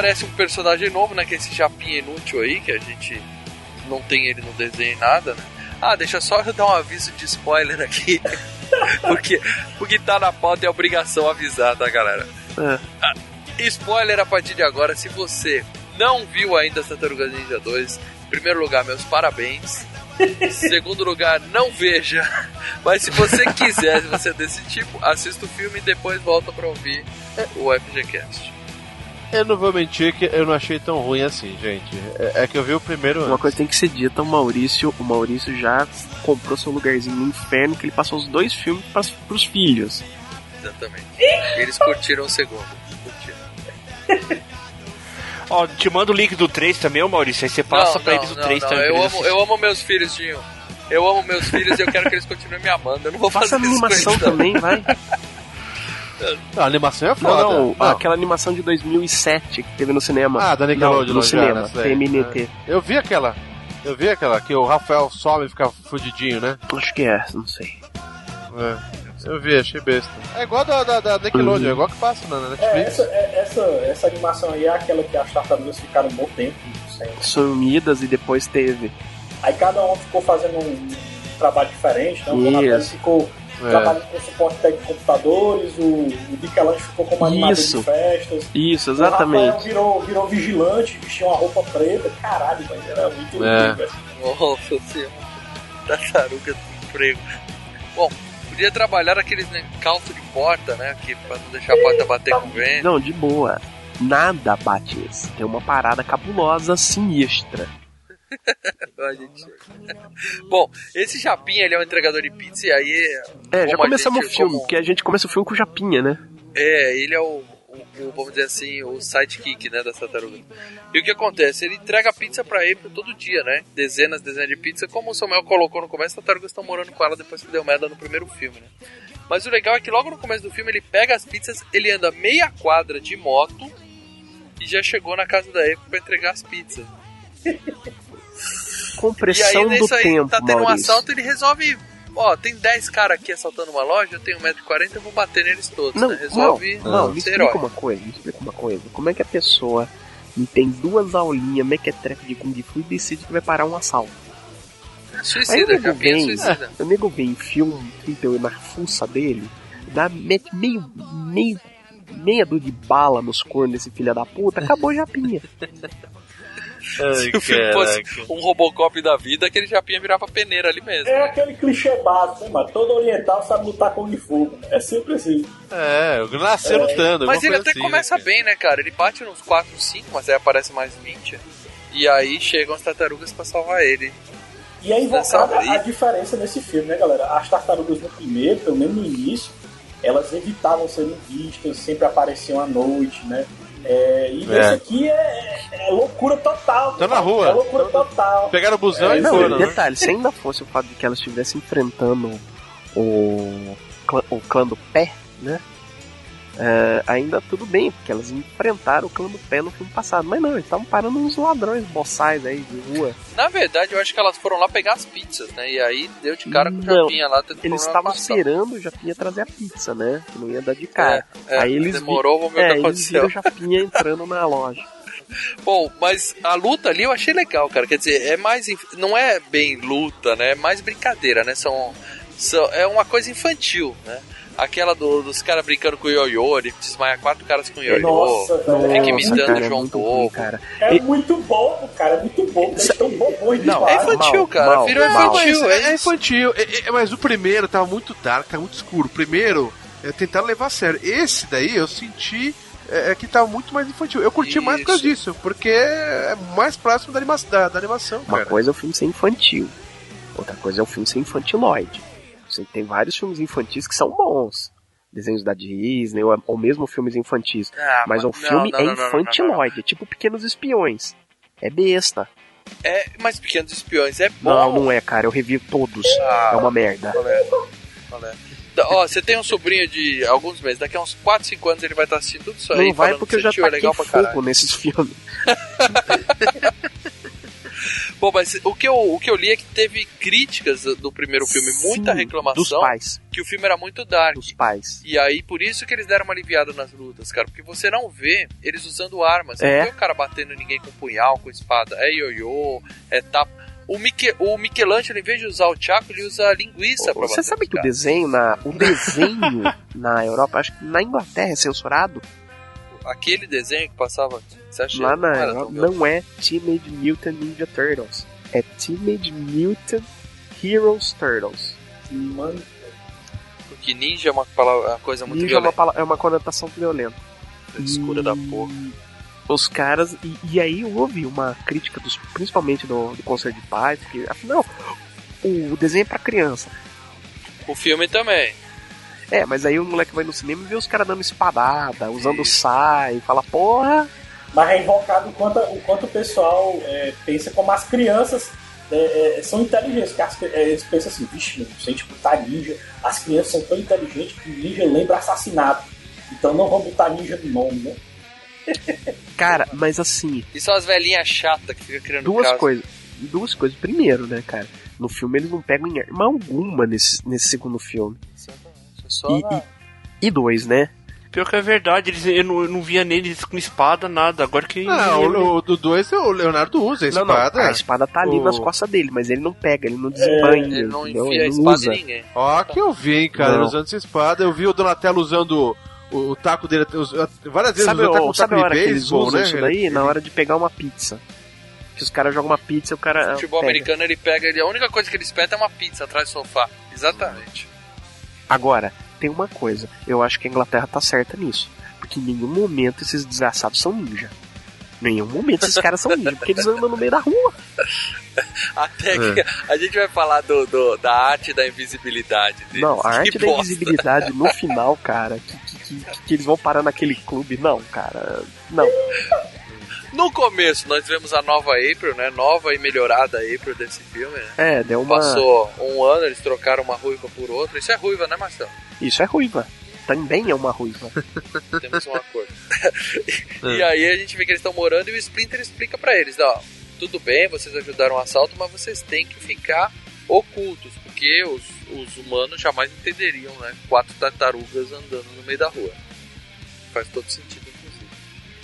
Aparece um personagem novo, né? Que é esse japinha inútil aí, que a gente não tem ele no desenho e nada, né? Ah, deixa só eu dar um aviso de spoiler aqui. porque, porque tá na pauta é obrigação avisar, tá, galera? É. Ah, spoiler a partir de agora, se você não viu ainda Tartarugas Ninja 2, em primeiro lugar, meus parabéns. Segundo lugar, não veja. Mas se você quiser, se você é desse tipo, assista o filme e depois volta pra ouvir o FGCast. Eu não vou mentir que eu não achei tão ruim assim, gente. É, é que eu vi o primeiro Uma coisa tem que ser dita, o Maurício, o Maurício já comprou seu lugarzinho no inferno, que ele passou os dois filmes pras, pros filhos. Exatamente. Eles curtiram o segundo. Curtiram. Ó, te manda o link do 3 também, ô Maurício. Aí você passa Não, pra não, eles o não, 3 não, também. Eu amo, eu amo meus filhos, Dinho. Eu amo meus filhos e eu quero que eles continuem me amando. Eu não vou Faça fazer animação eles, não. também, vai. A animação é foda. Não, não, aquela animação de 2007 que teve no cinema. Ah, da Nickelodeon, no cinema, essa. TMNT. É. Eu vi aquela. Eu vi aquela que o Rafael some e fica fudidinho, né? Acho que é, não sei. É. Eu vi, achei besta. É igual da, da, da Nickelodeon, é igual que passa na É, Netflix. essa, é- essa, essa animação aí é aquela que as tartarugas ficaram um bom tempo. Sumidas e depois teve. Aí cada um ficou fazendo um trabalho diferente, né? O Isso. Ficou É. trabalhando com suporte técnico de computadores, o, o Michelangelo ficou como animador Isso. de festas. Isso, O Rafael exatamente. virou, virou vigilante, vestiu uma roupa preta. Caralho, velho, era muito É. lindo, velho. Nossa senhora. Tartaruga do emprego. Bom, podia trabalhar aqueles né, calço de porta, né? Que pra não deixar a porta bater com o vento. Não, de boa. Nada bate esse. Tem uma parada cabulosa, sinistra. A gente- Bom, esse Japinha ele é um entregador de pizza e aí. É, já começamos o filme, como- porque a gente começa o filme com o Japinha, né? É, ele é o, o- o, vamos dizer assim, o sidekick, né, da tartaruga. E o que acontece? Ele entrega pizza pra April todo dia, né? Dezenas, dezenas de pizza. Como o Samuel colocou no começo, as tartarugas estão morando com ela depois que deu merda no primeiro filme, né? Mas o legal é que logo no começo do filme ele pega as pizzas, ele anda meia quadra de moto e já chegou na casa da April pra entregar as pizzas. E Compressão do nisso aí, tempo, tá tendo um Maurício. assalto, ele resolve... Ó, tem 10 caras aqui assaltando uma loja, eu tenho 1,40m, eu vou bater neles todos, Não, né? Resolve não, não, me ser explica herói. uma coisa, me explica uma coisa. Como é que a pessoa me tem duas aulinhas mequetrefe de Kung Fu e decide que vai parar um assalto? Aí o Suicida, nego Japinha vem, suicida. o nego vem, um 38 na fuça dele, dá, mete meio, meio, meia dor de bala nos cornos desse filho da puta, acabou Japinha. Se o filme fosse um Robocop da vida, aquele Japinha virava peneira ali mesmo. É aquele clichê básico, né, mano? Todo oriental sabe lutar com fogo. É sempre assim. É, eu nasci lutando. Mas ele até assim, começa né, bem, né, cara? Ele bate nos 4, 5, mas aí aparece mais 20. E aí chegam as tartarugas pra salvar ele. E é invocada a diferença nesse filme, né, galera? As tartarugas no primeiro, pelo menos no início, elas evitavam serem vistas, sempre apareciam à noite, né? É, e É. nesse aqui é, é loucura total. Tão na rua. É loucura total. Pegaram o busão e Não, foram, né? detalhe, se ainda fosse o fato de que elas estivessem enfrentando o clã, o clã do pé, né? É, ainda tudo bem, porque elas enfrentaram o clã do pé no filme passado. Mas não, eles estavam parando uns ladrões boçais aí de rua. Na verdade, eu acho que elas foram lá pegar as pizzas, né? E aí deu de cara com o Japinha lá, Eles estavam esperando o Japinha trazer a pizza, né? Que não ia dar de cara. É, é, aí eles demorou, vi- vamos ver o é, que eles aconteceu. o Japinha entrando na loja. Bom, mas a luta ali eu achei legal, cara. Quer dizer, é mais. inf- Não é bem luta, né? É mais brincadeira, né? São, são, é uma coisa infantil, né? Aquela do- dos caras brincando com o ioiô, ele desmaia quatro caras com o ioiô. Nossa. Fica imitando Nossa, cara, o é João muito Bobo. cara. É muito bobo, cara. É muito bobo. Eles estão bobões Não. É infantil, mal, cara. mal, Virou mal. infantil. Mas É, é, é isso. infantil. É- é- mas o primeiro tava muito dark, tava muito escuro. O primeiro, é, tentaram levar a sério. Esse daí eu senti é, é que tava muito mais infantil. Eu curti mais por causa disso, porque é mais próximo da, anima da, da animação, Uma cara. coisa é o filme ser infantil, outra coisa é o filme ser infantiloide. Tem vários filmes infantis que são bons. Desenhos da Disney, ou, ou mesmo filmes infantis. Ah, Mas o não, filme não, é não, não, infantiloide, é tipo Pequenos Espiões. É besta. É, mas Pequenos Espiões é bom. Não, não é, cara. Eu revi todos. Ah. É uma merda. Qual é? Qual é? Da- Ó, você tem um sobrinho de alguns meses, daqui a uns 4, 5 anos ele vai estar assistindo tudo isso aí. Não vai porque eu já é taquei legal fogo nesses filmes. Bom, mas o que, eu, o que eu li é que teve críticas do- primeiro filme, muita Sim, reclamação. Dos pais. Que o filme era muito dark. Dos pais. E aí, por isso que eles deram uma aliviada nas lutas, cara. Porque você não vê eles usando armas. Você É. não vê o cara batendo ninguém com punhal, com espada. É ioiô, é tapa. O, Miche, o Michelangelo, em vez de usar o chaco, ele usa a linguiça pra Você sabe que o caras. desenho na, o desenho na Europa, acho que na Inglaterra é censurado. Aquele desenho que passava. Você acha Lá que não na era Europa não é Teenage Mutant Ninja Turtles. É Teenage Mutant Heroes Turtles. Mano, Porque ninja é uma, palavra, uma coisa muito Ninja é uma, violenta. é uma conotação violenta. Escura da porra. Os caras. E, e aí houve uma crítica, dos, principalmente do, do Conselho de Paz, porque afinal, o desenho é pra criança. O filme também. É, mas aí o moleque vai no cinema e vê os caras dando espadada, usando sai, fala, porra. Mas é invocado o quanto, o quanto o pessoal é, pensa como as crianças é, é, são inteligentes. Que as- é, eles pensam assim, vixe, mano, se a gente botar ninja, as crianças são tão inteligentes que ninja lembra assassinato. Então não vamos botar ninja no nome, né? Cara, mas assim, E são as velhinhas chatas que ficam criando duas coisas. Duas coisas. Primeiro, né, cara? No filme eles não pegam em arma alguma nesse, nesse segundo filme. Só E, na- e, e dois, né? Pior que é verdade, eles, eu, não, eu não via neles com espada, nada. Agora que. Não, o, o do 2 o Leonardo usa a Não, não, espada. a espada tá ali O- nas costas dele, mas ele não pega, ele não desembanha. Ele não enfia a Ele espada usa. em ninguém. Ó, que eu vi, hein, cara, Não. usando essa espada. Eu vi o Donatello usando o, o taco dele. os- várias vezes Sabe, usando até com o- o sabe a taco hora de que eles beisebol, usam né? isso daí? Na hora de pegar uma pizza. Que os caras jogam uma pizza e o cara. O futebol pega. americano ele pega, ele, a única coisa que ele espeta é uma pizza atrás do sofá. Exatamente. Agora, tem uma coisa, eu acho que a Inglaterra tá certa nisso. Porque em nenhum momento esses desgraçados são ninja. Em nenhum momento esses caras são ninja, porque eles andam no meio da rua. Até que a gente vai falar do, do- da arte da invisibilidade deles. Não, a arte Que da bosta. invisibilidade no final, cara, que, que, que- que eles vão parar naquele clube. Não, cara, não. No começo, nós vemos a nova April, né? Nova e melhorada April desse filme, né? É, deu uma. Passou um ano, eles trocaram uma ruiva por outra. Isso é ruiva, né, Marcelo? Isso é ruiva. Também é uma ruiva. Temos um acordo. e aí a gente vê que eles estão morando e o Splinter explica pra eles, ó, tudo bem, vocês ajudaram o assalto, mas vocês têm que ficar ocultos, porque os, os humanos jamais entenderiam, né? Quatro tartarugas andando no meio da rua. Faz todo sentido.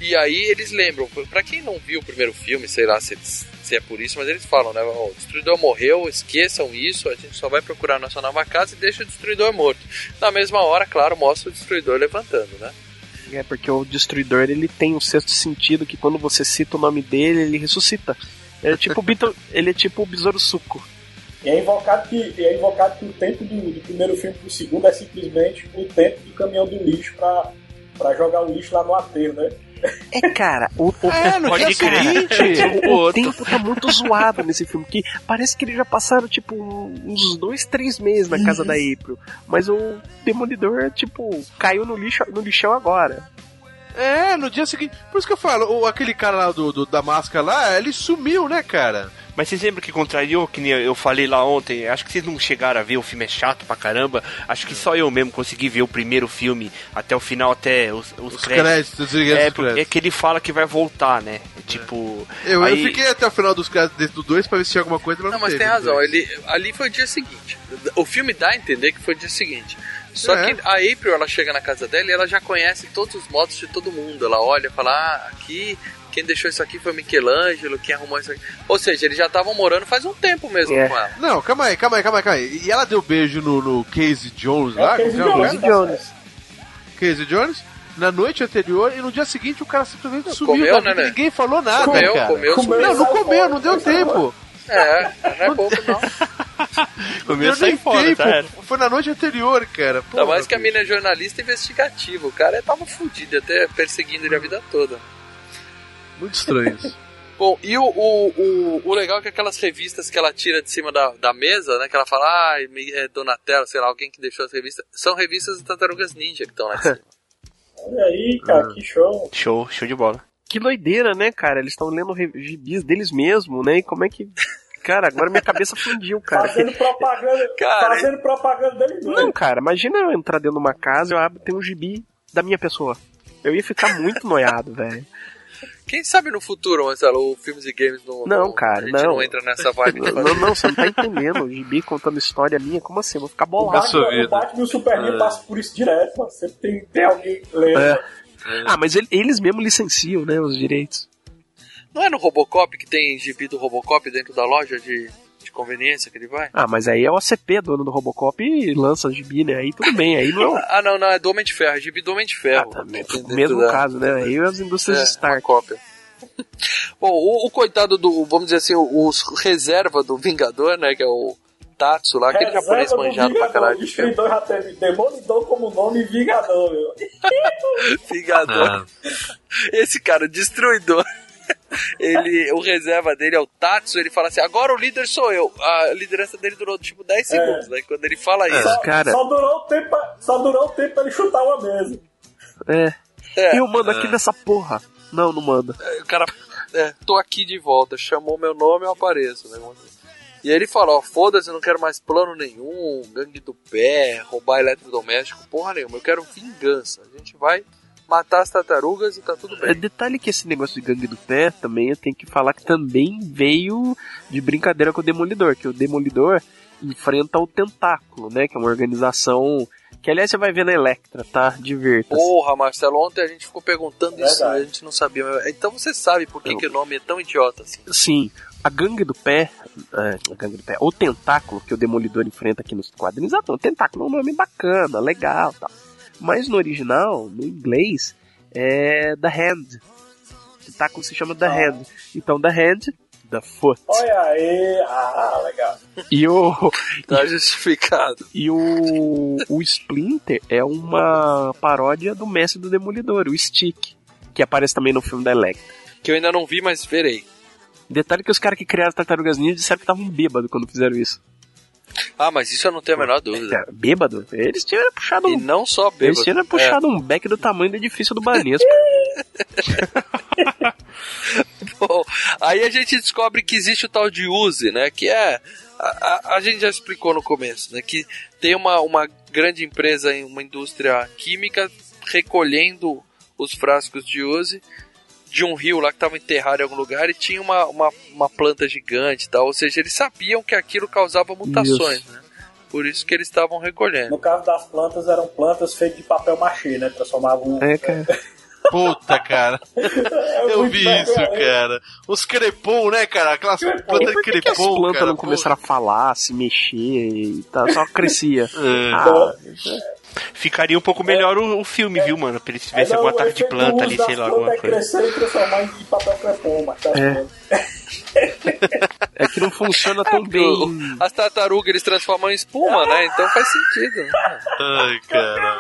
E aí eles lembram, pra quem não viu o primeiro filme, sei lá se, se é por isso, mas eles falam, né? o destruidor morreu, esqueçam isso, a gente só vai procurar nossa nova casa e deixa o destruidor morto. Na mesma hora, claro, mostra o destruidor levantando, né? É porque o destruidor ele tem um sexto sentido que quando você cita o nome dele, ele ressuscita. Ele é tipo o, ele é tipo o besouro suco. E é invocado que, é invocado que o tempo do, do primeiro filme pro segundo é simplesmente o tempo do caminhão do lixo pra, pra jogar o lixo lá no aterro, né? É, cara, o, o, É, no pode dia crer. seguinte. o, o tempo tá muito zoado nesse filme, que parece que eles já passaram, tipo, uns dois, três meses na casa da April. Mas o Demolidor, tipo, caiu no, lixo, no lixão agora. É, no dia seguinte. Por isso que eu falo, aquele cara lá do, do- da máscara lá, ele sumiu, né, cara? Mas vocês lembram que contrariou, que nem eu falei lá ontem? Acho que vocês não chegaram a ver, o filme é chato pra caramba. Acho que só eu mesmo consegui ver o primeiro filme até o final, até os, os, Os créditos, os créditos, É, os porque- é créditos. que ele fala que vai voltar, né? Tipo. Eu, aí- eu fiquei até o final dos créditos do 2 pra ver se tinha alguma coisa, mas Não, não, mas teve tem razão. Ele, ali foi o dia seguinte. O filme dá a entender que foi o dia seguinte. Só É. que a April, ela chega na casa dela e ela já conhece todos os modos de todo mundo. Ela olha e fala, ah, aqui, quem deixou isso aqui foi Michelangelo, quem arrumou isso aqui. Ou seja, eles já estavam morando faz um tempo mesmo É. com ela. Não, calma aí, calma aí, calma aí, calma aí. E ela deu beijo no, no Casey Jones lá? Casey como Jones. Casey Jones. Casey Jones? Na noite anterior e no dia seguinte o cara simplesmente sumiu comeu, né, né? ninguém falou nada, Comeu, cara. comeu, Comeu. Não, não comeu, não deu tempo. É, não é pouco não. Comeu fora, tempo. tá? Foi na noite anterior, cara. Ainda mais que a mina é jornalista investigativa. O cara tava fudido, até perseguindo ele a vida toda. Muito estranho isso. Bom, e o, o, o, o legal é que aquelas revistas que ela tira de cima da, da mesa, né? Que ela fala, ah, é Donatello, sei lá, alguém que deixou as revistas. São revistas das Tartarugas Ninja que estão lá em cima. Olha aí, cara, que show. Show, show de bola. Que doideira, né, cara? Eles estão lendo gibis deles mesmo, né? E como é que. Cara, agora minha cabeça fundiu, cara. Fazendo propaganda, Cara, fazendo propaganda dele doido. Não, cara, imagina eu entrar dentro de uma casa e eu abro tem um gibi da minha pessoa. Eu ia ficar muito noiado, velho. Quem sabe no futuro, Marcelo, o filmes e games não. Não, cara, a gente não. não entra nessa vibe Não, não, você não tá entendendo. O gibi contando história minha, como assim? Eu vou ficar bolado. Batman, vida. o Batman e o Superman passam por isso direto, mano. Sempre tem, tem alguém lendo. É. Ah, mas ele- eles mesmo licenciam, né, os direitos. Não é no Robocop que tem gibi do Robocop dentro da loja de conveniência que ele vai? Ah, mas aí é o ACP, dono do Robocop, e lança gibi, né? Aí tudo bem, aí não é o Ah, não, não, é do Homem de Ferro, é gibi do Homem de Ferro. Ah, dentro mesmo da- caso, né? Aí as indústrias É, Stark. cópia. Bom, o, o coitado do, vamos dizer assim, o, os reserva do Vingador, né, que é o Tatsu lá, aquele Reserva japonês do manjado pra Vingador, caralho. O Destruidor já teve Demolidor como nome Vingador, meu. Vingador. Esse cara, destruidor. Ele, o reserva dele é o Tatsu, ele fala assim, agora o líder sou eu. A liderança dele durou tipo 10 segundos, né? Quando ele fala isso. Só, cara. só durou o tempo, pra- só durou o tempo pra ele chutar uma mesa. É. É. Eu mando aqui nessa porra. Não, não manda. O cara, é, tô aqui de volta, chamou meu nome, eu apareço, né? E aí ele fala, ó, foda-se, eu não quero mais plano nenhum, gangue do pé, roubar eletrodoméstico, porra nenhuma, eu quero vingança. A gente vai matar as tartarugas e tá tudo É, bem. detalhe que esse negócio de gangue do pé também eu tenho que falar que também veio de brincadeira com o Demolidor, que o Demolidor enfrenta o Tentáculo, né? Que é uma organização que aliás você vai ver na Electra, tá? Divirta-se. Porra, Marcelo, ontem a gente ficou perguntando isso, Verdade. a gente não sabia. Então você sabe por que, que o nome é tão idiota assim. Sim, a gangue do pé, é, a gangue do pé, o tentáculo que o Demolidor enfrenta aqui nos quadrinhos, ah, não, o tentáculo é um nome bacana, legal, tal. Mas no original, no inglês, é The Hand. O tentáculo se chama The Hand. Então The Hand The Foot. Olha aí, ah, legal. E o. Tá justificado. E o. O Splinter é uma paródia do mestre do Demolidor, o Stick. Que aparece também no filme da Electra. Que eu ainda não vi, mas verei. Detalhe que os caras que criaram as tartarugas ninja disseram que estavam bêbados quando fizeram isso. Ah, mas isso eu não tenho a menor dúvida. É, Bêbado? Eles tinham puxado E um. não só Eles bêbado. tinham puxado um beck do tamanho do edifício do Banesco. Bom, aí a gente descobre que existe o tal de Uzi, né? Que é. A, a, a gente já explicou no começo, né? Que tem uma, uma grande empresa em uma indústria química recolhendo os frascos de Uzi de um rio lá que estava enterrado em algum lugar e tinha uma, uma, uma planta gigante e tal. Ou seja, eles sabiam que aquilo causava mutações, né? Por isso que eles estavam recolhendo. No caso das plantas, eram plantas feitas de papel machê, né? Transformavam. É, cara. Puta, cara. Eu muito vi isso, hein? cara. Os crepom, né, cara? Aquelas plantas de por que, que as crepom, plantas cara. não começaram a falar, se mexer e tal? Só crescia. É. Ah, Ficaria um pouco melhor o, o filme, viu, mano? Pra eles tivessem É, algum ataque de planta ali, sei lá, alguma é coisa. crescer e transformar em papel crepom, mas tá É. é que não funciona tão bem. As tartarugas eles transformam em espuma, né? Então faz sentido. Ai, cara.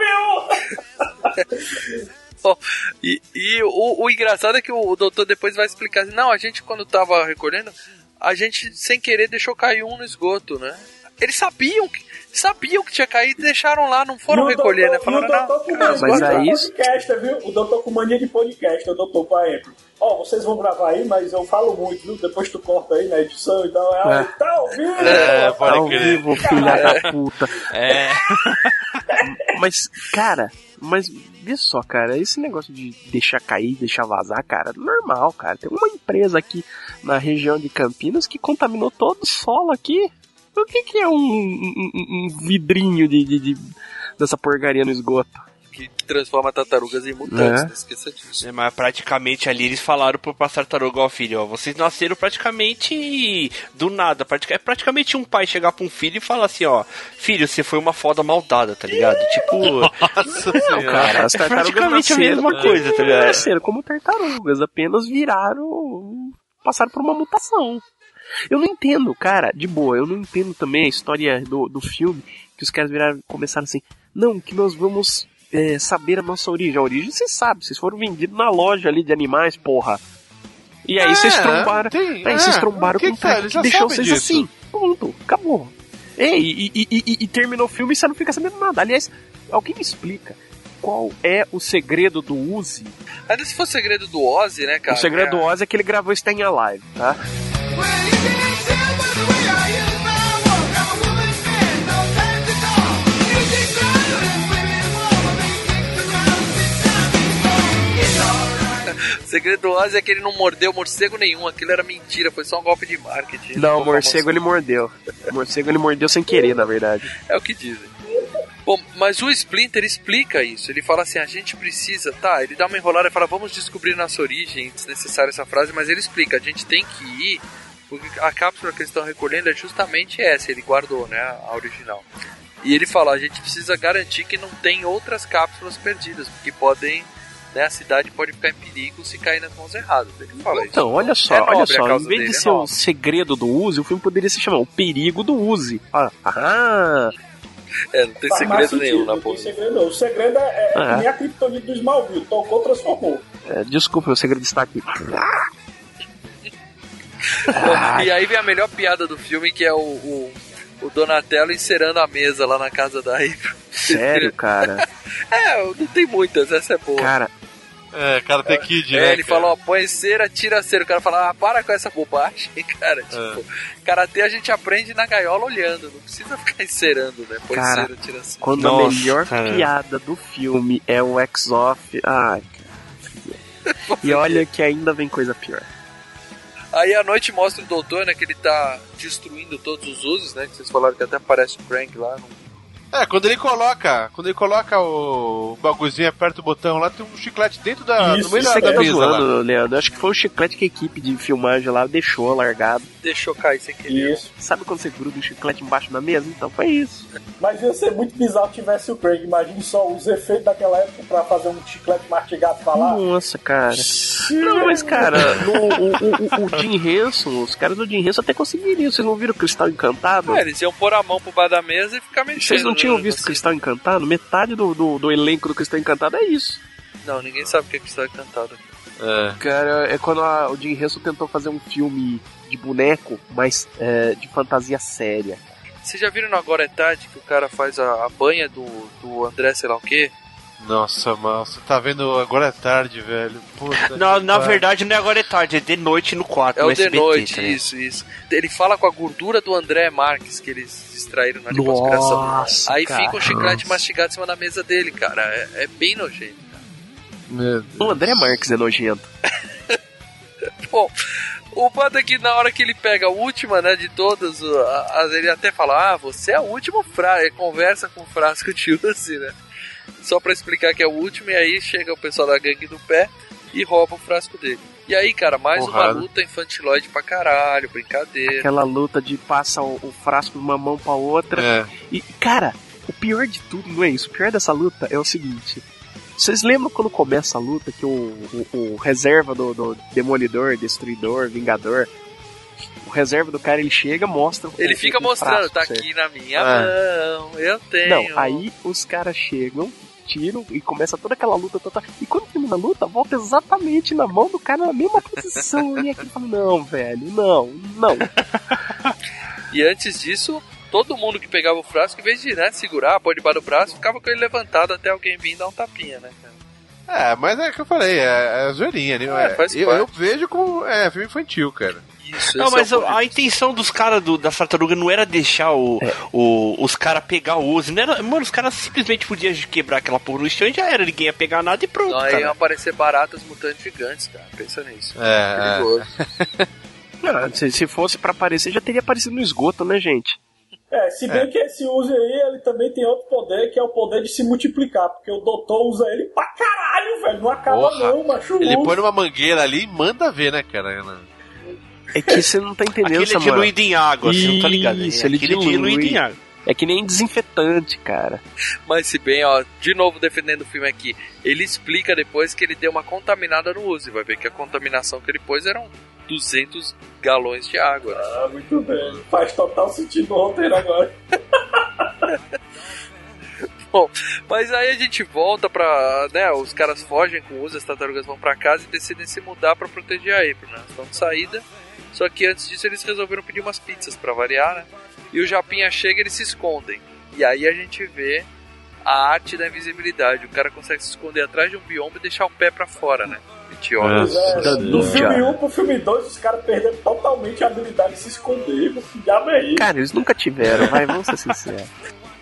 Bom, e e o, o engraçado é que o, o doutor depois vai explicar assim, não, a gente quando tava recolhendo, a gente sem querer deixou cair um no esgoto, né? Eles sabiam que sabiam que tinha caído e deixaram lá, não foram E recolher, né? doutor- Falaram, e o doutor não, com mania mas de aí isso- podcast, viu? O doutor com mania de podcast, o doutor com a Apple. Ó, vocês vão gravar aí, mas eu falo muito, viu? Depois tu corta aí na edição e tal. É. É. Tá ouvindo? É, Tá pode ao crer. vivo, filha da puta. É. Mas, cara, mas vê só, cara, esse negócio de deixar cair, deixar vazar, cara, normal, cara. Tem uma empresa aqui na região de Campinas que contaminou todo o solo aqui. O que, que é um, um- um- vidrinho de, de- de- dessa porcaria no esgoto? que transforma tartarugas em mutantes, É. não esqueça disso. É, Mas praticamente ali eles falaram pro pra tartaruga, ó filho, ó, vocês nasceram praticamente do nada. pratica- É praticamente um pai chegar pra um filho e falar assim, ó, filho, você foi uma foda maldada, tá ligado? Tipo, Nossa Não, cara, as é tartarugas praticamente a nasceram, mesma coisa, tá ligado? nasceram como tartarugas, apenas viraram. passaram por uma mutação. Eu não entendo, cara, de boa, eu não entendo também a história do, do filme, que os caras viraram começaram assim, não, que nós vamos é, saber a nossa origem. A origem vocês sabem, vocês foram vendidos na loja ali de animais, porra. E aí É, vocês trombaram. tem- aí é, vocês trombaram que com um que tá, eles que deixou vocês disso. assim. Ponto, acabou. É, e, e- e- e- e terminou o filme e você não fica sabendo nada. Aliás, alguém me explica qual é o segredo do Uzi? Ainda se for segredo do Ozzy, né, cara? o segredo É- do Ozzy é que ele gravou Staying Alive, tá? O segredo do Ozzy é que ele não mordeu morcego nenhum, aquilo era mentira, foi só um golpe de marketing. Não, o morcego ele mordeu. O morcego ele mordeu sem querer, na verdade. É o que dizem. Bom, mas o Splinter explica isso. Ele fala assim: a gente precisa. Tá, ele dá uma enrolada e fala: vamos descobrir nossa origem. Desnecessária essa frase, mas ele explica: a gente tem que ir. Porque a cápsula que eles estão recolhendo é justamente essa. Ele guardou, né? A original. E ele fala: a gente precisa garantir que não tem outras cápsulas perdidas. Porque podem. Né, a cidade pode ficar em perigo se cair nas mãos erradas. Ele fala isso. Então, olha só, É olha só, em vez dele, de é ser o nobre. segredo do Uzi, o filme poderia se chamar O Perigo do Uzi. Ah, ah, É, não tem Faz segredo sentido, nenhum na não tem porra. segredo não. O segredo é, é, Ah. que nem a criptonite do Smallville. Tocou, transformou. é, desculpa, o segredo está aqui. E aí vem a melhor piada do filme, que é o, o, o Donatello encerando a mesa lá na casa da April. Sério, cara. É, não tem muitas, essa é boa. Cara, É, cara, tem Kid, é, né? ele cara? falou, ó, põe cera, tira cera. O cara fala, ah, para com essa bobagem, cara. Tipo, karatê a gente aprende na gaiola olhando, não precisa ficar encerando, né? Põe Cara, cera, tira cera. quando a Nossa, melhor cara. piada do filme é o X-Off. Ai, cara. E olha que ainda vem coisa pior. Aí a noite mostra o doutor, né, que ele tá destruindo todos os usos, né? Que vocês falaram que até aparece o Frank lá. No... É, quando ele coloca, quando ele coloca o bagulhozinho, aperta o botão lá, tem um chiclete dentro da, Isso, no meio da, Você que da tá mesa lá. zoando, Leandro. Acho que foi o chiclete que a equipe de filmagem lá deixou largado. Deixou cair sem querer. Isso. Sabe quando você gruda um chiclete embaixo da mesa? Então foi isso. Mas ia ser muito bizarro se tivesse o Craig. Imagine só os efeitos daquela época pra fazer um chiclete mastigado pra lá. Nossa, cara. Não, mas, cara, no, o, o, o Jim Henson, os caras do Jim Henson até conseguiriam. Vocês não viram Cristal Encantado? É, eles iam pôr a mão pro bar da mesa e ficar mexendo. Vocês não tinham né, visto assim. Cristal Encantado? Metade do, do, do elenco do Cristal Encantado é isso. Não, ninguém sabe o que é Cristal Encantado. Cara, é quando a- o Jim Henson tentou fazer um filme de boneco, mas é, de fantasia séria. Vocês já viram no Agora é Tarde que o cara faz a, a banha do, do André sei lá o quê? Nossa, você tá vendo agora é tarde, velho. Puta Na, na verdade, não é agora é tarde, é de noite no quarto. É o de SBT, noite, tá isso, isso. Ele fala com a gordura do André Marques que eles extraíram na lipoaspiração. Nossa, Aí cara. fica um chiclete mastigado em cima da mesa dele, cara. É, é bem nojento. Meu O André Marques é nojento. Bom, o fato é que na hora que ele pega a última, né, de todas, ele até fala, ah, você é a última frasco, conversa com o frasco de Uzi, né? Só pra explicar que é o último, e aí chega o pessoal da gangue do pé e rouba o frasco dele. E aí, cara, mais Porrada. uma luta infantiloide pra caralho, brincadeira. Aquela luta de passa o, o frasco de uma mão pra outra. É. E, cara, o pior de tudo não é isso. O pior dessa luta é o seguinte. Vocês lembram quando começa a luta que o, o, o reserva do, do Demolidor, Destruidor, Vingador, o reserva do cara ele chega, mostra. Ele fica mostrando, tá aqui na minha É. mão, eu tenho. Não, aí os caras chegam, tiram e começa toda aquela luta. E quando termina a luta, volta exatamente na mão do cara na mesma posição. e aqui fala, não, velho, não, não. E antes disso, todo mundo que pegava o frasco, em vez de né, segurar, pôr debaixo do braço, ficava com ele levantado até alguém vir dar um tapinha, né, cara? É, mas é o que eu falei, é, é zoeirinha, né? É, faz eu, eu vejo como. É, filme infantil, cara. Isso, Não, esse mas é o a intenção dos caras do- da tartaruga não era deixar o, o- os caras pegar o Uzi. Não era, mano, os caras simplesmente podiam quebrar aquela porra no chão e já era. Ninguém ia pegar nada e pronto, Não, aí iam aparecer baratas mutantes gigantes, cara. Pensa nisso. É, Perigoso. Ah, se, se fosse pra aparecer, já teria aparecido no esgoto, né, gente? É, se bem que esse uso aí, ele também tem outro poder, que é o poder de se multiplicar, porque o doutor usa ele pra caralho, velho. Não acaba Porra. não, macho. Ele usa. põe numa mangueira ali e manda ver, né, cara? É que você não tá entendendo, Aquele é Samuel. diluído em água, você não tá ligado? Isso, ele Aquele é dilui. diluído em água. É que nem desinfetante, cara. Mas se bem, ó, de novo defendendo o filme aqui, ele explica depois que ele deu uma contaminada no Uzi. Vai ver que a contaminação que ele pôs eram 200 galões de água. né? Ah, muito bem. Faz total sentido o roteiro agora. Bom, mas aí a gente volta pra. né? Os caras fogem com o Uzi, as tartarugas vão pra casa e decidem se mudar pra proteger a April, né? Estão de saída. Só que antes disso eles resolveram pedir umas pizzas pra variar, né? E o Japinha chega e eles se escondem. E aí a gente vê a arte da invisibilidade. O cara consegue se esconder atrás de um biombo e deixar o pé pra fora, né? Pois é, do filme 1 pro filme 2, os caras perderam totalmente a habilidade de se esconder. Que diabo é isso? Cara, eles nunca tiveram, vai, vamos ser sinceros.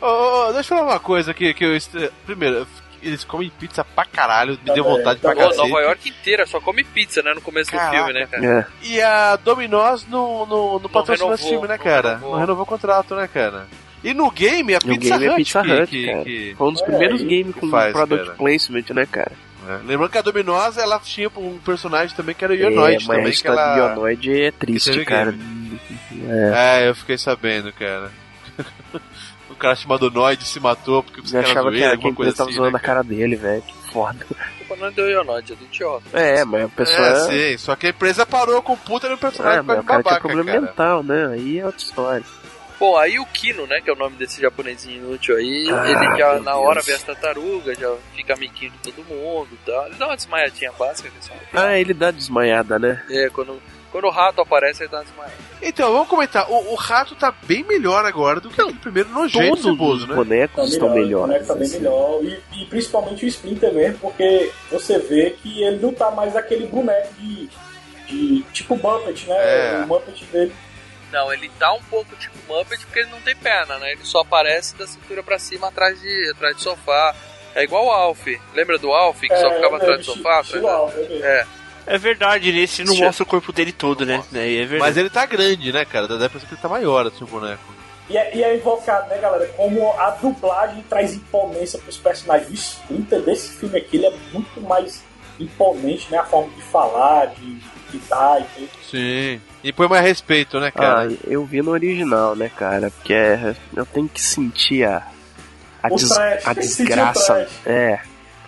Ô, deixa eu falar uma coisa que, que eu. est- Primeiro, eu- eles comem pizza pra caralho, me deu vontade pra Pô, cacete. Nova York inteira só come pizza, né? No começo Caraca. do filme, né, cara? E a Dominós no, no, no patrocínio renovou, desse filme, né, não cara? renovou. Não renovou o contrato, né, cara? E no game, a No Pizza game é Hut Pizza que, Hut, que- que- Foi um dos primeiros que games com faz, product cara. placement, né, cara? É. Lembrando que a Dominós, ela tinha um personagem também que era o Ionoid é, mas também, a que história ela... do Ionoid é triste, cara. É. É, eu fiquei sabendo, cara. o cara chamado Noid se matou porque os caras achava que, que coisa empresa tava assim, zoando né, a cara dele, velho. Que foda. Culpa não é do Ionoid, é do idiota. É, mas a pessoa. É, sim, só que a empresa parou com o puta no personagem É, mas o cara tinha problema cara. mental, né? Aí é outra história. Bom, aí o Kino, né, que é o nome desse japonesinho inútil aí, Ah, ele já na hora Deus. vê as tartarugas, já fica amiguinho de todo mundo e tal. Ele dá uma desmaiadinha básica, que é Ah, ele dá desmaiada, né? É, quando, quando o rato aparece, ele dá uma desmaiada. Então, vamos comentar. O, o rato tá bem melhor agora do que aquele primeiro nojento Todos ceboso, os né? bonecos estão O melhores. boneco tá bem melhor. E, e principalmente o Splinter mesmo, porque você vê que ele não tá mais aquele boneco de. de tipo Muppet, né? É. O Muppet dele. Não, ele tá um pouco tipo Muppet porque ele não tem perna, né? Ele só aparece da cintura pra cima atrás de, atrás de sofá. É igual o Alf. Lembra do Alf que só É, ficava é, atrás do estilo- sofá? estilo Atrás da- Alf, é mesmo. É. É verdade, nesse não Deixa- mostra o corpo dele todo, né? É, é verdade. Mas ele tá grande, né, cara? Dá pra pensar que ele tá maior, assim, o boneco. E é, e é invocado, né, galera? Como a dublagem traz imponência pros personagens. O Splinter desse filme aqui, ele é muito mais imponente, né? A forma de falar, de gritar e tudo. Sim. E põe mais respeito, né, cara? Ah, eu vi no original, né, cara? Porque é- eu tenho que sentir a, a, O des- trash, a desgraça. trash. É.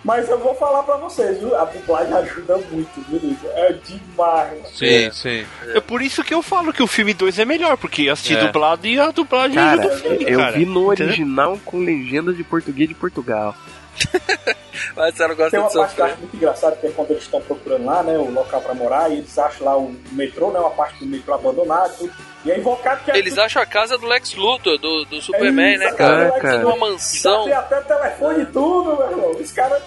Mas eu vou falar pra vocês, viu? A dublagem ajuda muito, viu? É demais. Sim, sim. É por isso que eu falo que o filme 2 é melhor, porque eu assisti É. dublado e a dublagem Cara, ajuda o filme, eu cara. vi no Entendeu? original com legenda de português de Portugal. Mas você não gosta Tem uma de parte que eu sofrer. acho muito engraçada, que é quando eles estão procurando lá, né, o local pra morar, e eles acham lá o metrô, né, uma parte do metrô abandonado, tudo. E é invocado que é Eles acham a casa do Lex Luthor, do, do Superman, isso, né, cara? é, cara. Uma mansão. Tem até telefone e tudo, meu irmão. Os caras.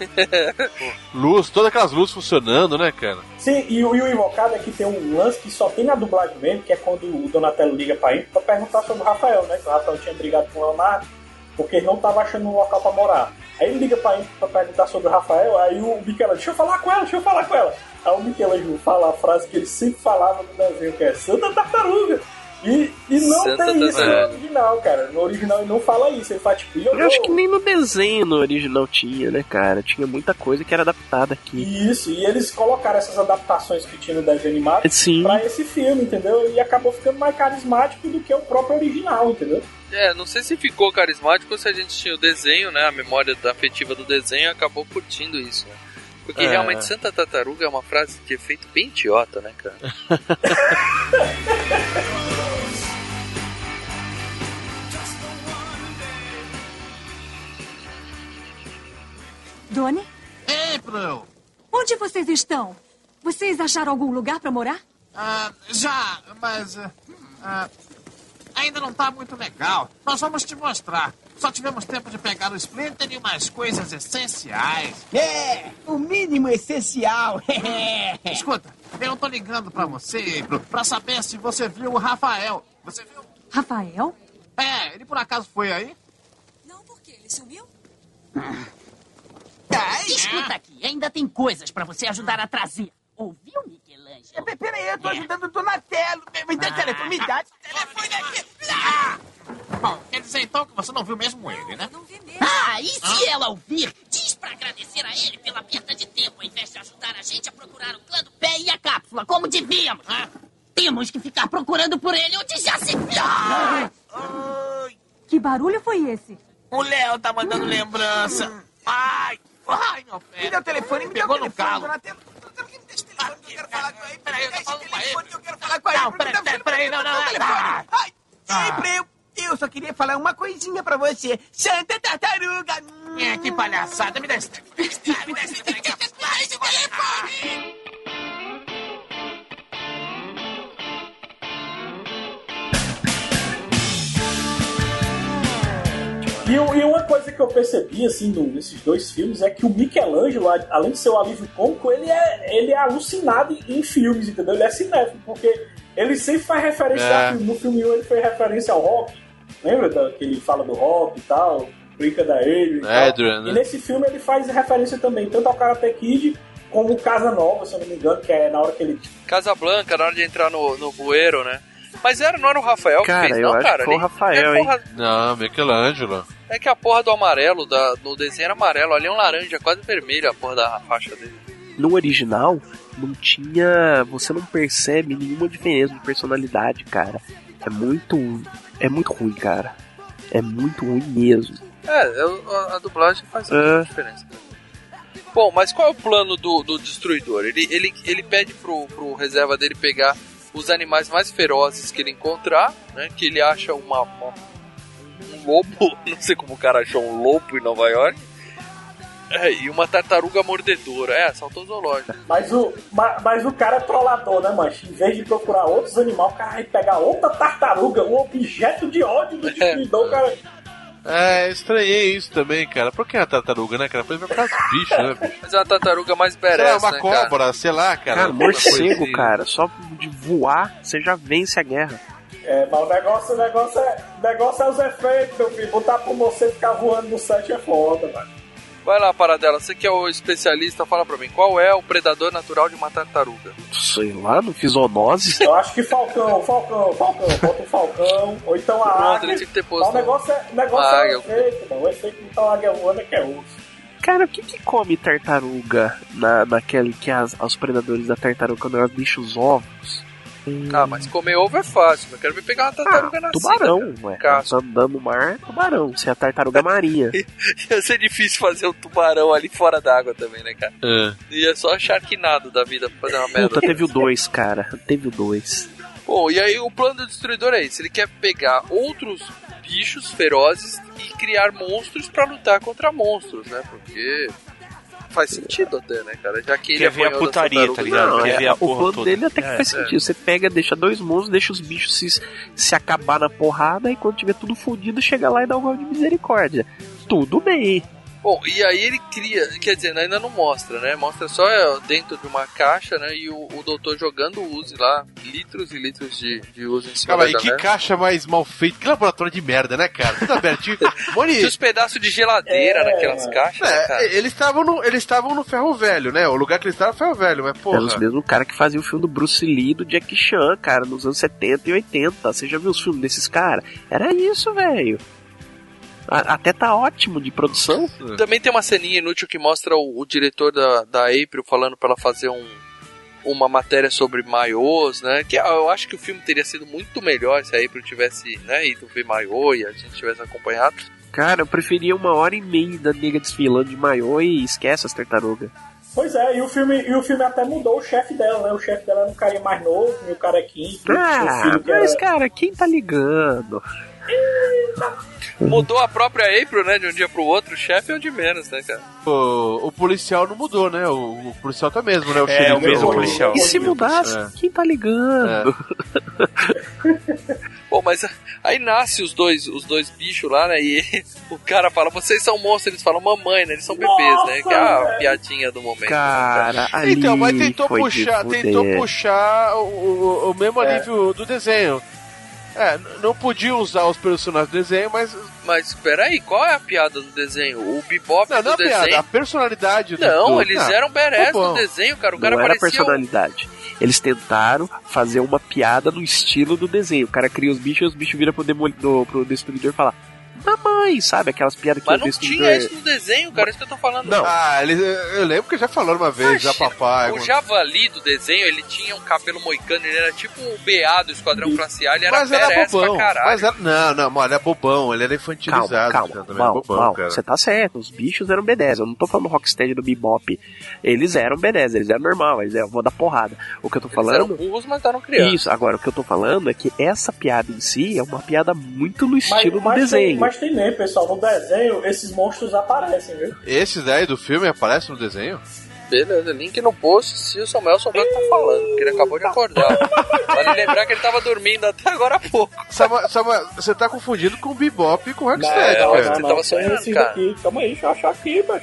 Luz, todas aquelas luzes funcionando, né, cara? Sim, e, o- e o invocado é que tem um lance que só tem na dublagem mesmo, que é quando o Donatello liga pra ele pra perguntar sobre o Rafael, né? Que o Rafael tinha brigado com o Leonardo, porque ele não tava achando um local pra morar. Aí ele liga pra ele pra perguntar sobre o Rafael, aí o Michelangelo, deixa eu falar com ela, deixa eu falar com ela. Aí o Michelangelo fala a frase que ele sempre falava no desenho, que é Santa Tartaruga. E, e não Santa tem isso no original, cara. No original ele não fala isso, ele fala tipo, "Yo, Eu acho yo". que nem no desenho no original tinha, né, cara? Tinha muita coisa que era adaptada aqui. Isso, e eles colocaram essas adaptações que tinha no desenho animado Sim. pra esse filme, entendeu? E acabou ficando mais carismático do que o próprio original, entendeu? É, não sei se ficou carismático ou se a gente tinha o desenho, né? A memória da afetiva do desenho e acabou curtindo isso, né? Porque É. realmente Santa Tartaruga é uma frase de efeito bem idiota, né, cara? Doni, April! onde vocês estão? Vocês acharam algum lugar pra morar? Ah, já, mas. ah, ainda não tá muito legal. Nós vamos te mostrar. Só tivemos tempo de pegar o Splinter e umas coisas essenciais. É, o mínimo essencial. Escuta, eu tô ligando pra você, pra saber se você viu o Rafael. Você viu? Rafael? É, ele por acaso foi aí? Não, por quê? Ele sumiu? Escuta aqui, ainda tem coisas pra você ajudar a trazer. Ouviu, Michelangelo? Pe- Peraí, eu tô ajudando o Donatello. Me- Me dá o telefone, me dá esse telefone aqui. Bom, quer dizer então que você não viu mesmo ele, né? Não vi mesmo. Ah, e se ela ouvir, diz pra agradecer a ele pela perda de tempo, ao invés de ajudar a gente a procurar o clã do pé e a cápsula, como devíamos. Ah. Temos que ficar procurando por ele onde já se viu. Que barulho foi esse? O Léo tá mandando lembrança. Ai, ai, meu pé. Me dá o telefone, me o Pegou no telefone, calo. Donatello. Donatello, me deixa o telefone que eu quero falar com ele. Peraí, eu tô falando com ele. telefone que eu quero falar com ele. Não, Me peraí, peraí, não, não, me não. Ai, Ah. sempre eu. Eu só queria falar uma coisinha pra você. Santa Tartaruga. É, que palhaçada. Me dá esse telefone. Me dá esse telefone. E, e uma coisa que eu percebi, assim, no- nesses dois filmes é que o Michelangelo, além de ser o alívio cômico, ele é, ele é alucinado em, filmes, entendeu? Ele é cinéfilo, porque ele sempre faz referência É. No filme 1 ele fez referência ao rock, lembra da, que ele fala do rock e tal, brinca da ele e tal. Adrian, né? E nesse filme ele faz referência também, tanto ao Karate Kid como o Casa Nova, se eu não me engano, que é na hora que ele... Casa Blanca, na hora de entrar no, no bueiro, né? Mas era, não era o Rafael Cara, que fez, eu não, acho cara? que foi o? Rafael, é, hein? porra- Não, Michelangelo. é que a porra do amarelo da, no desenho era amarelo, ali é um laranja, quase vermelho a porra da faixa dele. No original, não tinha. Você não percebe nenhuma diferença de personalidade, cara. É muito. É muito ruim, cara. É muito ruim mesmo. É, eu- a, a dublagem faz É. muita diferença. Bom, mas qual é o plano do, do destruidor? Ele, ele, ele pede pro, pro reserva dele pegar os animais mais ferozes que ele encontrar, né? Que ele acha uma, uma- um lobo, não sei como o cara achou um lobo em Nova York. É, e uma tartaruga mordedora. É, assaltou o zoológico. Mas o, ma- mas o cara é trollador, né, mancho? Em vez de procurar outros animais, o cara vai pegar outra tartaruga, um objeto de ódio do destruidor, o cara... É, estranhei isso também, cara. Por que a tartaruga, né, cara? Foi por causa dos bichos, né, bicho? Mas é uma tartaruga mais badass, uma né, cara? cobra, sei lá, cara. Cara, morcego, assim. cara. Só de voar, você já vence a guerra. É, mas o negócio, o negócio, é, o negócio é os efeitos, meu filho. Botar pro você ficar voando no set é foda, mano. Vai lá, Paradela, você que é o especialista, fala pra mim, qual é o predador natural de uma tartaruga? Sei lá, não fiz zoonose. Eu acho que Falcão, Falcão, Falcão, bota o Falcão, ou então a Pronto, águia. ele tinha que ter posto. o negócio é, o negócio a é águia. o efeito, mano. O efeito de tá águia voando é que é osso. Cara, o que que come tartaruga na, naquele que as, os predadores da tartaruga quando elas deixam os ovos? Ah, mas comer ovo é fácil. Eu quero ver pegar uma tartaruga na Tubarão, ué. Tá andando no mar, tubarão. Se é a tartaruga marinha. Ia ser difícil fazer um tubarão ali fora d'água também, né, cara? É. Ia só Sharknado da vida pra fazer uma merda. Puta, teve o dois, cara. Teve o dois. Bom, e aí o plano do destruidor é esse: ele quer pegar outros bichos ferozes e criar monstros pra lutar contra monstros, né? Porque faz sentido até, né, cara? Já que ele Quer ver a putaria, tá ligado? Não, Quer é, ver a o plano toda. dele até que É, faz é. sentido. Você pega, deixa dois monstros, deixa os bichos se, se acabar na porrada e quando tiver tudo fodido, chega lá e dá um gol de misericórdia. Tudo bem. Bom, e aí ele cria, quer dizer, ainda não mostra, né? Mostra só é, dentro de uma caixa, né? E o, o doutor jogando o Uzi lá, litros e litros de, de Uzi em cima Calma aí, da que merda. caixa mais mal feito. Que laboratório de merda, né, cara? Tudo abertinho. Moni, Tinha os pedaços de geladeira É, naquelas caixas, né, cara? é, eles estavam no, eles estavam no ferro velho, né? O lugar que eles estavam é ferro velho, mas Era os porra. mesmos cara que fazia o filme do Bruce Lee e do Jack Chan, cara, nos anos 70 e 80. Você já viu os filmes desses caras? Era isso, velho. A- Até tá ótimo de produção. Também tem uma ceninha inútil que mostra o, o diretor da, da April falando pra ela fazer um, uma matéria sobre maiôs, né? Que eu acho que o filme teria sido muito melhor se a April tivesse né, ido ver maiô e a gente tivesse acompanhado. Cara, eu preferia uma hora e meia da nega desfilando de maiô e esquece as tartarugas. Pois é, e o filme, e o filme até mudou o chefe dela, né? O chefe dela era um carinha mais novo, meio carequinho. que tinha um Ah, mas era- cara, quem tá ligando? Mudou a própria April, né? De um dia pro outro, o chefe é o de menos, né, cara? O, o policial não mudou, né? O, o policial tá mesmo, né? O É, xerife, o mesmo policial. E se mudasse, É. quem tá ligando? Bom, mas aí nasce os dois, os dois bichos lá, né? E o cara fala, vocês são monstros, eles falam mamãe, né? Eles são bebês, né? Que é a piadinha do momento. Cara, ali Então, mas tentou puxar, tentou puxar o, o, o mesmo É. alívio do desenho. É, não podia usar os personagens do desenho, mas. Mas peraí, qual é a piada do desenho? O Bebop Não, do não é desenho. piada, a personalidade do Não, do- eles Ah, eram badass tá bom. no desenho, cara. O cara não era parecia. um- personalidade. Eles tentaram fazer uma piada no estilo do desenho. O cara cria os bichos e os bichos viram pro, demolidor, pro destruidor e falar: Mamãe, sabe? Aquelas piadas que Mas o não tinha isso no desenho, cara. Isso que eu tô falando. Não. Ah, eles, eu lembro que já falaram uma vez, já papai. O javali do desenho, ele tinha um cabelo moicano, ele era tipo o BA do Esquadrão Classe A, ele era Mas era bobão. pra caralho. Mas era, não, não, mano, ele é bobão, ele era Calma, infantilizado. calma, Mal, bobão, Mal, cara. você tá certo, os bichos eram B10, eu não tô falando Rocksteady do Bebop, eles eram B10, eles eram normal, eles eram, vou dar porrada. O que eu tô Eles eram falando... burros, mas eram crianças. Isso, agora o que eu tô falando é que essa piada em si é uma piada muito no Mas, estilo do mas Tem, desenho. mas tem nem, pessoal, no desenho esses monstros aparecem, viu? Esses daí do filme aparecem no desenho? Beleza, link no post se o Samuel souber o que tá falando, porque ele acabou de acordar. vale lembrar que ele tava dormindo até agora há pouco. Samuel, Samuel, você tá confundindo com o Bebop e com o Rocksteady, Não, cara. você tava sonhando, cara. aqui. Calma aí, deixa eu achar aqui, mas...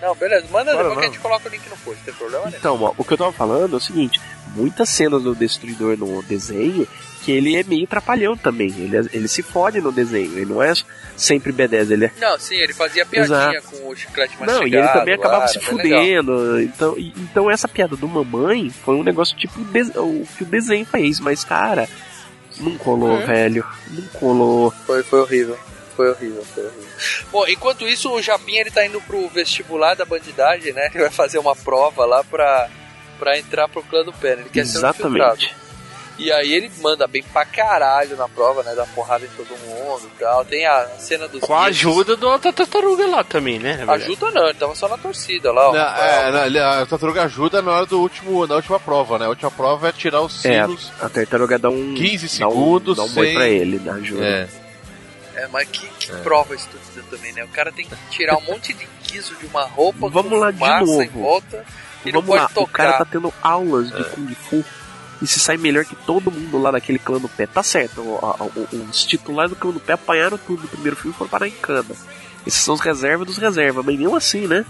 Não, beleza, manda Bora, depois que a gente coloca o link no post, não tem problema nenhum. Então, ó, o que eu tava falando é o seguinte: muitas cenas do Destruidor no desenho que ele é meio trapalhão também. Ele, é- ele se fode no desenho. Ele não é sempre B10, ele é. Não, sim, ele fazia piadinha Exato. com o chiclete mastigado. Não, e ele também acabava se legal. fudendo. Então, e- então essa piada do mamãe foi um negócio tipo o de- o que o desenho fez, mas cara, não colou, Uhum. velho. Não colou. Foi, foi horrível. Foi horrível, foi horrível. Bom, enquanto isso, o Japinha ele tá indo pro vestibular da bandidagem, né? Ele vai fazer uma prova lá pra, pra entrar pro clã do Pé. Ele quer ser um Exatamente. infiltrado. E aí ele manda bem pra caralho na prova, né? Dá porrada em todo mundo e tal. Tem a cena dos Com a bichos. ajuda do outra tartaruga lá também, né? Ajuda não, ele tava só na torcida lá. ó. Não, é, não, ele- a tartaruga ajuda na hora do último, na última prova, né? A última prova é tirar os É, sinos. a tartaruga dá um 15 dá um- segundos dá um boi sem- pra ele, na ajuda. É. É, mas que, que prova estúpida também, né? O cara tem que tirar um monte de guiso de uma roupa Vamos com lá de novo. em volta e não Vamos pode lá, tocar. o cara tá tendo aulas É. de Kung Fu e se sai melhor que todo mundo lá daquele clã do pé. Tá certo, os titulares do clã do pé apanharam tudo no primeiro filme e foram parar em cana. Esses são os reservas dos reservas, mas mesmo assim, né?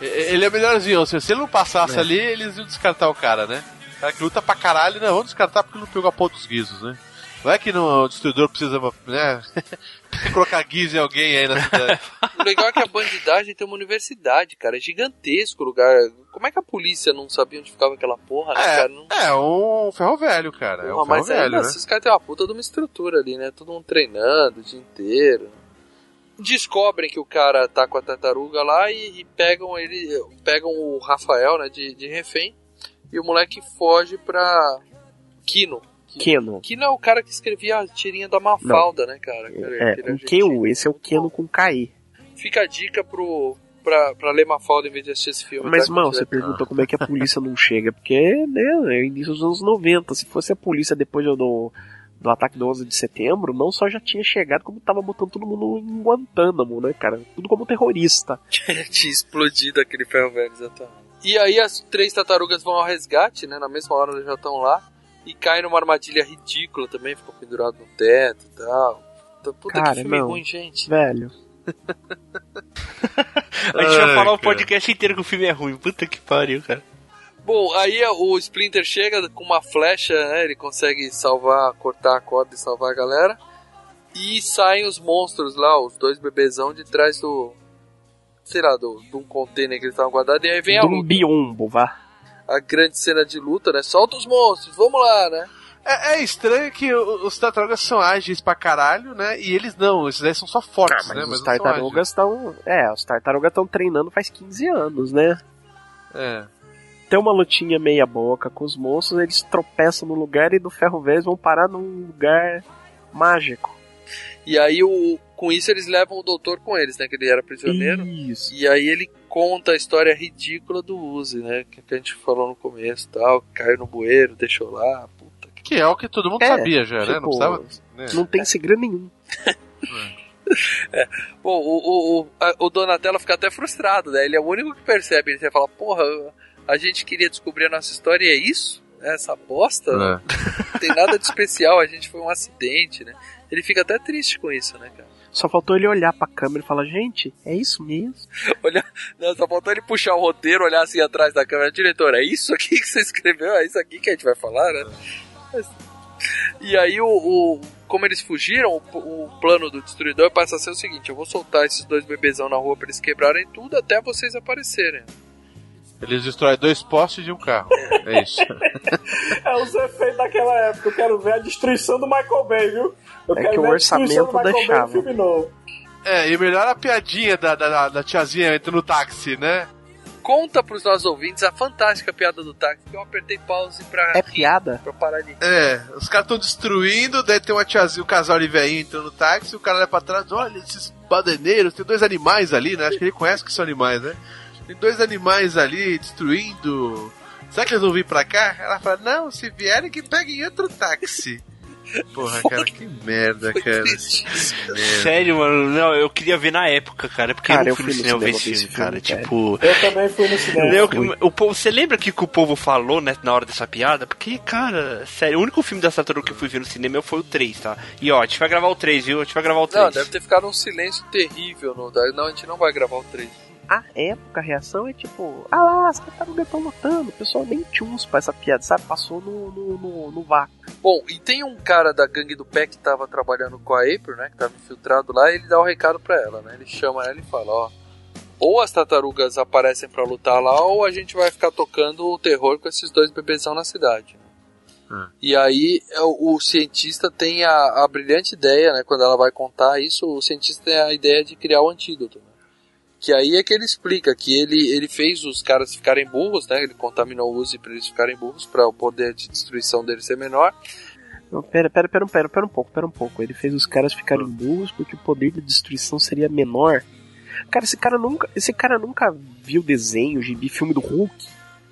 Ele é melhorzinho, ou seja, se ele não passasse É. ali, eles iam descartar o cara, né? O cara que luta pra caralho, não, vamos descartar porque não pegou a ponta dos guizos, né? Vai que no, o destruidor precisa, né? colocar guizo em alguém aí na cidade. O legal é que a bandidagem tem uma universidade, cara. É gigantesco o lugar. Como é que a polícia não sabia onde ficava aquela porra, né, cara? Não... É, é um ferro velho, cara. É um Porra, ferro mas velho, né? assim, os caras têm uma puta de uma estrutura ali, né? Todo mundo treinando o dia inteiro. Descobrem que o cara tá com a tartaruga lá e, e pegam ele. Pegam o Rafael, né, de, de refém. E o moleque foge pra. Kino. Keno. Kino é o cara que escrevia a tirinha da Mafalda, né, cara? É, com Q-U, esse é o Keno com KI. Fica a dica pro, pra, pra ler Mafalda em vez de assistir esse filme. Mas, tá? mal, você pergunta como é que a polícia não chega, porque, né, é início dos anos 90. Se fosse a polícia depois do, do ataque do 11 de setembro, não só já tinha chegado, como tava botando todo mundo em Guantánamo, né, cara? Tudo como terrorista. Tinha explodido aquele ferro velho, exatamente. E aí as três tartarugas vão ao resgate, né? Na mesma hora elas já estão lá. E caem numa armadilha ridícula também, ficam pendurados no teto e tal. Puta, puta Cara, que filme não. ruim, gente. Velho. A gente vai Ai, falar o cara. podcast inteiro que o filme é ruim. Puta que pariu, cara. Bom, aí o Splinter chega com uma flecha, né? Ele consegue salvar, cortar a corda e salvar a galera. E saem os monstros lá, os dois bebezão de trás do. Sei lá, do, de um container que eles estavam guardados. E aí vem a De um biombo, vá. A grande cena de luta, né? Solta os monstros, vamos lá, né? É, é estranho que os tartarugas são ágeis pra caralho, né? E eles não, esses aí são só fortes, Ah, mas né? os não são tartarugas estão. É, os tartarugas estão treinando faz 15 anos, né? É. Tem uma lutinha meia boca com os monstros, eles tropeçam no lugar e do ferro velho eles vão parar num lugar mágico. E aí, o, com isso, eles levam o doutor com eles, né? Que ele era prisioneiro. Isso. E aí ele conta a história ridícula do Uzi, né? Que, a gente falou no começo tal. Caiu no bueiro, deixou lá. Puta que... Que é o que todo mundo É, sabia já, né? Não tipo, precisava. né? Não tem segredo nenhum. É. Bom, o, o, o, a- o Donatello fica até frustrado, né? Ele é o único que percebe. Ele fala, porra, a gente queria descobrir a nossa história e é isso? É Essa bosta? É. Não tem nada de especial, a gente foi um acidente, né? Ele fica até triste com isso, né, cara? Só faltou ele olhar pra câmera e falar, gente, é isso mesmo? Olha, não, só faltou ele puxar o roteiro, olhar assim atrás da câmera. Diretor, é isso aqui que você escreveu? É isso aqui que a gente vai falar, né? Mas- E aí, o, o- como eles fugiram, o, o plano do destruidor passa a ser o seguinte: eu vou soltar esses dois bebezão na rua pra eles quebrarem tudo até vocês aparecerem. Eles destroem dois postes de um carro. É isso. É os efeitos daquela época. Eu quero ver a destruição do Michael Bay, viu? Eu É quero que o orçamento deixava. filme novo. É, e melhor a piadinha da, da, da tiazinha entrando no táxi, né? Conta pros nossos ouvintes a fantástica piada do táxi, que eu apertei pause pra, É piada? pra parar de. É, os caras estão destruindo, daí tem uma tiazinha, um casal de velhinho entrando no táxi, o cara olha pra trás, olha esses badeneiros, tem dois animais ali, né? Acho que ele conhece que são animais, né? Tem dois animais ali destruindo. Será que eles vão vir pra cá? Ela fala, não, se vierem que peguem outro táxi. Porra, cara, que merda, cara. Que merda. Sério, mano, não, eu queria ver na época, cara, porque Cara, eu eu não fui no fui no cinema ver esse filme, cara. filme, Tipo. Eu também fui no cinema. Eu- o povo, você lembra que, que o povo falou né, na hora dessa piada? Porque, cara, sério, o único filme da Tartaruga que eu fui ver no cinema foi o 3, tá? E ó, a gente vai gravar o 3, viu? A gente vai gravar o 3. Não, deve ter ficado um silêncio terrível. No... Não, a gente não vai gravar o 3. A época, a reação é tipo, ah lá, as tartarugas estão lutando. O pessoal nem tchums pra essa piada, sabe? Passou no, no, no, no vácuo. Bom, e tem um cara da gangue do pé que tava trabalhando com a April, né? Que tava infiltrado lá, e ele dá o recado pra ela, né? Ele chama ela e fala, ó. Ou as tartarugas aparecem pra lutar lá, ou a gente vai ficar tocando o terror com esses dois bebezão na cidade. E aí é, o, o cientista tem a, a brilhante ideia, né? Quando ela vai contar isso, o cientista tem a ideia de criar o antídoto. Que aí é que ele explica que ele, ele fez os caras ficarem burros, né? Ele contaminou o Uzi pra eles ficarem burros, para o poder de destruição deles ser menor. Não, pera, pera, pera, pera, pera um pouco, pera um pouco. Ele fez os caras ficarem burros porque o poder de destruição seria menor. Cara, esse cara nunca, esse cara nunca viu desenho, gibi, filme do Hulk.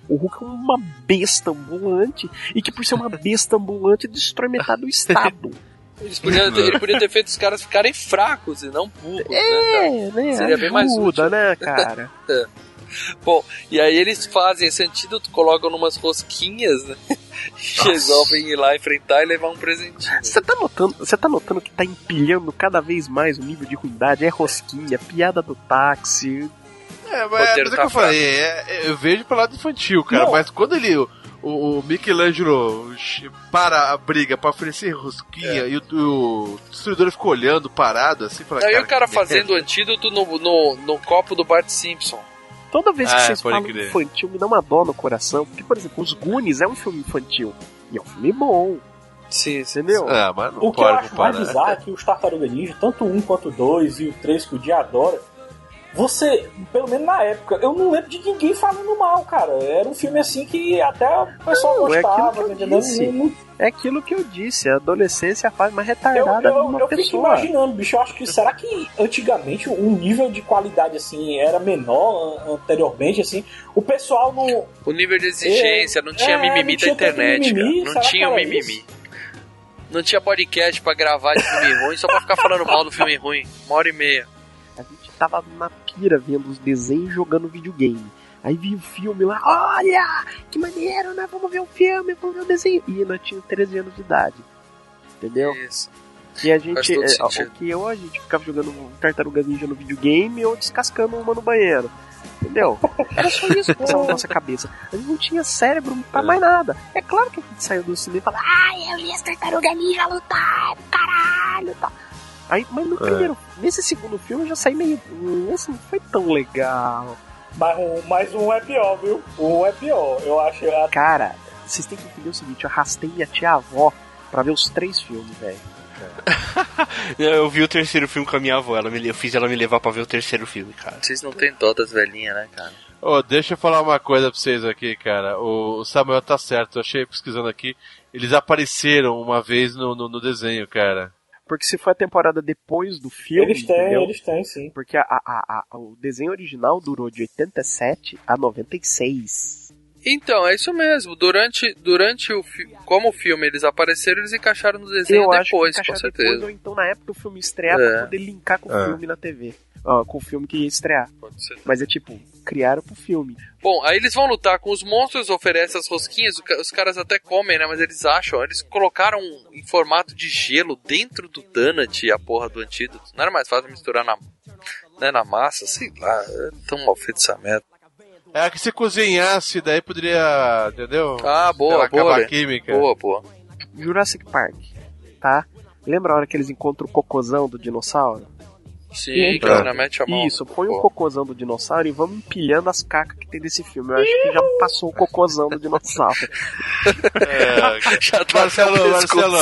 O Hulk é uma besta ambulante e que por ser uma besta ambulante destrói metade do estado. Eles podiam ter- ele podia ter feito os caras ficarem fracos e não burros, né, cara? É, né? Seria bem mais útil. né, cara? É. Bom, e aí eles fazem esse antídoto, colocam numas rosquinhas, né? E resolvem ir lá enfrentar e levar um presentinho. Você tá notando, você tá notando que tá empilhando cada vez mais o nível de ruindade? É rosquinha, piada do táxi. É, mas, Roteiro mas é tá que eu falei, é- é- eu vejo pelo lado infantil, cara, Não. mas quando ele. O, o Michelangelo ch- para a briga pra oferecer rosquinha e o, o destruidor ficou olhando, parado, assim, fala, Aí o cara fazendo o antídoto no, no, no copo do Bart Simpson. Toda vez que Ah, vocês falam crer. infantil, me dá uma dó no coração. Porque, por exemplo, Os Goonies é um filme infantil. E é um filme bom, Sim, entendeu? Ah, mas não O que eu pode acho mais bizarro é que os Tartaruga Ninja, tanto o 1 quanto o 2 e o 3 que o dia adora, você, pelo menos na época, eu não lembro de ninguém falando mal, cara. Era um filme assim que até o pessoal Não, é gostava, aquilo que eu entendendo? disse. Não- não- É aquilo que eu disse, a adolescência é a fase mais Eu, retardada de eu, uma eu fico pessoa. imaginando, bicho, eu acho que será que antigamente o nível de qualidade assim era menor an- anteriormente, assim? O pessoal não. O nível de exigência, não tinha É, mimimi não tinha da internet, mimimi, cara. Não tinha mimimi. Não tinha podcast pra gravar de filme ruim só pra ficar falando mal do filme ruim. Uma hora e meia. Tava na pira vendo os desenhos jogando videogame. Aí vi o filme lá, olha, que maneiro, né? Vamos ver o filme, vamos ver o desenho. E nós tínhamos 13 anos de idade. Entendeu? Isso. E a gente, é, o que eu, a gente ficava jogando tartaruga ninja no videogame ou descascando uma no banheiro. Entendeu? Era só isso que passava na nossa cabeça. A gente não tinha cérebro pra mais nada. É claro que a gente saiu do cinema e falava, ai, eu li as tartarugas ninja lutar, caralho, tá. Aí, mas no É. primeiro, nesse segundo filme eu já saí meio. "Hum, Esse não foi tão legal. Mas um, mas um é pior, viu? Um é pior. Eu acho. Cara, vocês têm que entender o seguinte: eu arrastei minha tia-avó pra ver os três filmes, velho. Eu vi o terceiro filme com a minha avó, ela me, eu fiz ela me levar pra ver o terceiro filme, cara. Vocês não tem dó das velhinhas, né, cara? Ô, deixa eu falar uma coisa pra vocês aqui, cara. O Samuel tá certo, eu achei pesquisando aqui. Eles apareceram uma vez no, no, no desenho, cara. Porque se foi a temporada depois do filme. Eles têm, entendeu? eles têm, sim. Porque a, a- a- o desenho original durou de 87 a 96. Então, é isso mesmo. Durante, durante o como o filme eles apareceram, eles encaixaram no desenho eu acho que depois, com certeza. depois, ou então na época do filme estrear É. pra poder linkar com o É. filme na TV. Ó, com o filme que ia estrear. Pode ser. Mas é tipo, criaram pro filme. Bom, aí eles vão lutar com os monstros, oferecem as rosquinhas, os caras até comem, né? Mas eles acham, eles colocaram em formato de gelo dentro do donut a porra do antídoto. Não era mais fácil misturar na, né, na massa, sei lá, é tão mal feito essa merda. É que se cozinhasse, daí poderia. Entendeu? Ah, boa, boa. a química. Boa, boa. Jurassic Park, tá? Lembra a hora que eles encontram o cocôzão do dinossauro? Sim, que ela mete a mão. Isso, põe o cocôzão do dinossauro e vamos empilhando as cacas que tem desse filme. Eu acho que já passou o cocôzão do dinossauro. É, Já tá Marcelo, Marcelo.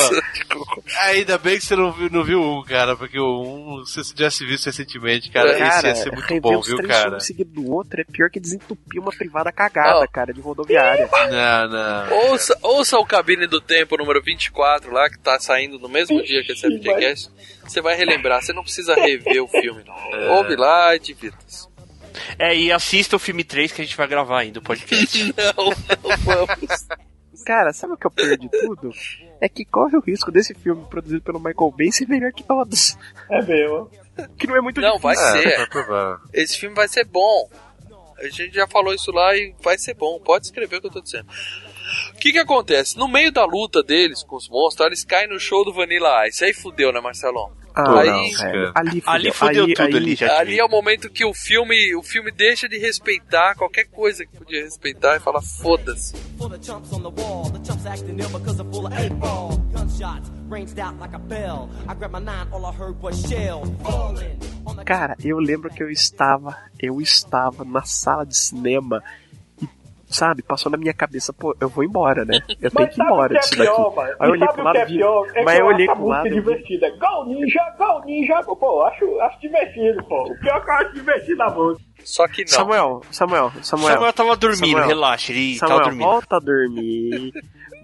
Ainda bem que você não viu, não viu um, cara, porque o um, se você tivesse visto recentemente, cara, esse ia ser muito bom, viu, cara? filmes seguidos do outro é pior que desentupir uma privada cagada, Ó. cara, de rodoviária. Não, não. Ouça, ouça o Cabine do Tempo número 24 lá, que tá saindo no mesmo dia que esse FGCast. Você vai relembrar, você não precisa rever o filme, não. É. Ouve lá e divirta-se. É, e assista o filme 3 que a gente vai gravar ainda, o podcast. não, não vamos. Cara, sabe o que eu perdi tudo? É que corre o risco desse filme produzido pelo Michael Bay ser melhor que todos. É mesmo. Que não é muito Não, vai difícil. É, ser. Esse filme vai ser bom. A gente já falou isso lá e vai ser bom. Pode escrever o que eu tô dizendo. O que que acontece? No meio da luta deles com os monstros, eles caem no show do Vanilla Ice. Aí fudeu, né, Marcelão? Ah, aí, não. Ali fudeu, Ali fudeu. aí- tudo aí- ali, já ali é o momento que o filme, o filme deixa de respeitar qualquer coisa que podia respeitar e fala foda-se. Cara, eu lembro que eu estava, eu estava na sala de cinema sabe, passou na minha cabeça, pô, eu vou embora, né? Eu tenho que ir embora que é disso pior, daqui. Aí eu olhei sabe pro o lado que é vi, pior? É mas eu olhei a pro lado música e vi- divertida. Gol Ninja, Gol Ninja. Pô, acho, acho divertido, pô. O pior é que eu acho divertido a música. Só que não. Samuel, Samuel, Samuel. Samuel tava dormindo, Samuel, relaxa, ele Samuel, tava dormindo. volta a dormir.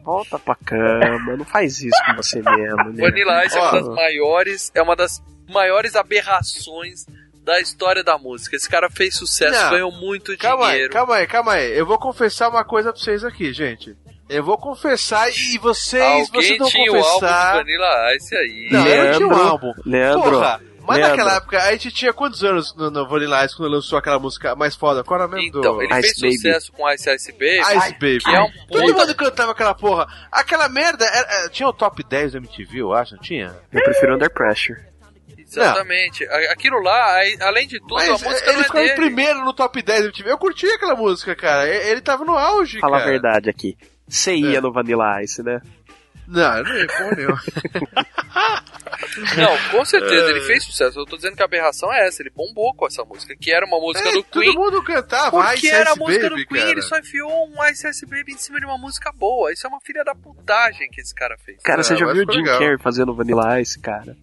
Volta pra cama, não faz isso com você mesmo, né? Vanilla Ice é uma das maiores, é uma das maiores aberrações da história da música. Esse cara fez sucesso, Não. ganhou muito Calma aí, dinheiro. calma aí, calma aí. Eu vou confessar uma coisa pra vocês aqui, gente. Eu vou confessar e vocês, Alguém vocês vão tinha o álbum confessar. de Vanilla Ice aí. Não, eu tinha um Leandro, álbum. Leandro, Porra, mas Leandro. naquela época a gente tinha quantos anos no, no Vanilla Ice quando lançou aquela música mais foda? Qual era mesmo do... Então, ele Ice fez Baby. sucesso com Ice Ice Baby. Ice Baby. Que é um Todo puta... mundo cantava aquela porra. Aquela merda, era- tinha o top 10 do MTV, eu acho, não tinha? Eu prefiro Under Pressure. Exatamente. A- Aquilo lá, além de tudo, Mas a música ele não é ficou em primeiro no top 10 do MTV. Eu curti aquela música, cara. Ele tava no auge, Fala a cara. verdade aqui. Você ia É. no Vanilla Ice, né? Não, eu não ia porra nenhuma. Não, com certeza, É. ele fez sucesso. Eu tô dizendo que a aberração é essa. Ele bombou com essa música, que era uma música É, do todo Queen. mundo cantava Porque Ice era a música Baby, do Queen, cara. ele só enfiou um Ice Ice Baby em cima de uma música boa. Isso é uma filha da putagem que esse cara fez. Cara, É, você já viu o Jim. Carrey fazendo Vanilla Ice, cara?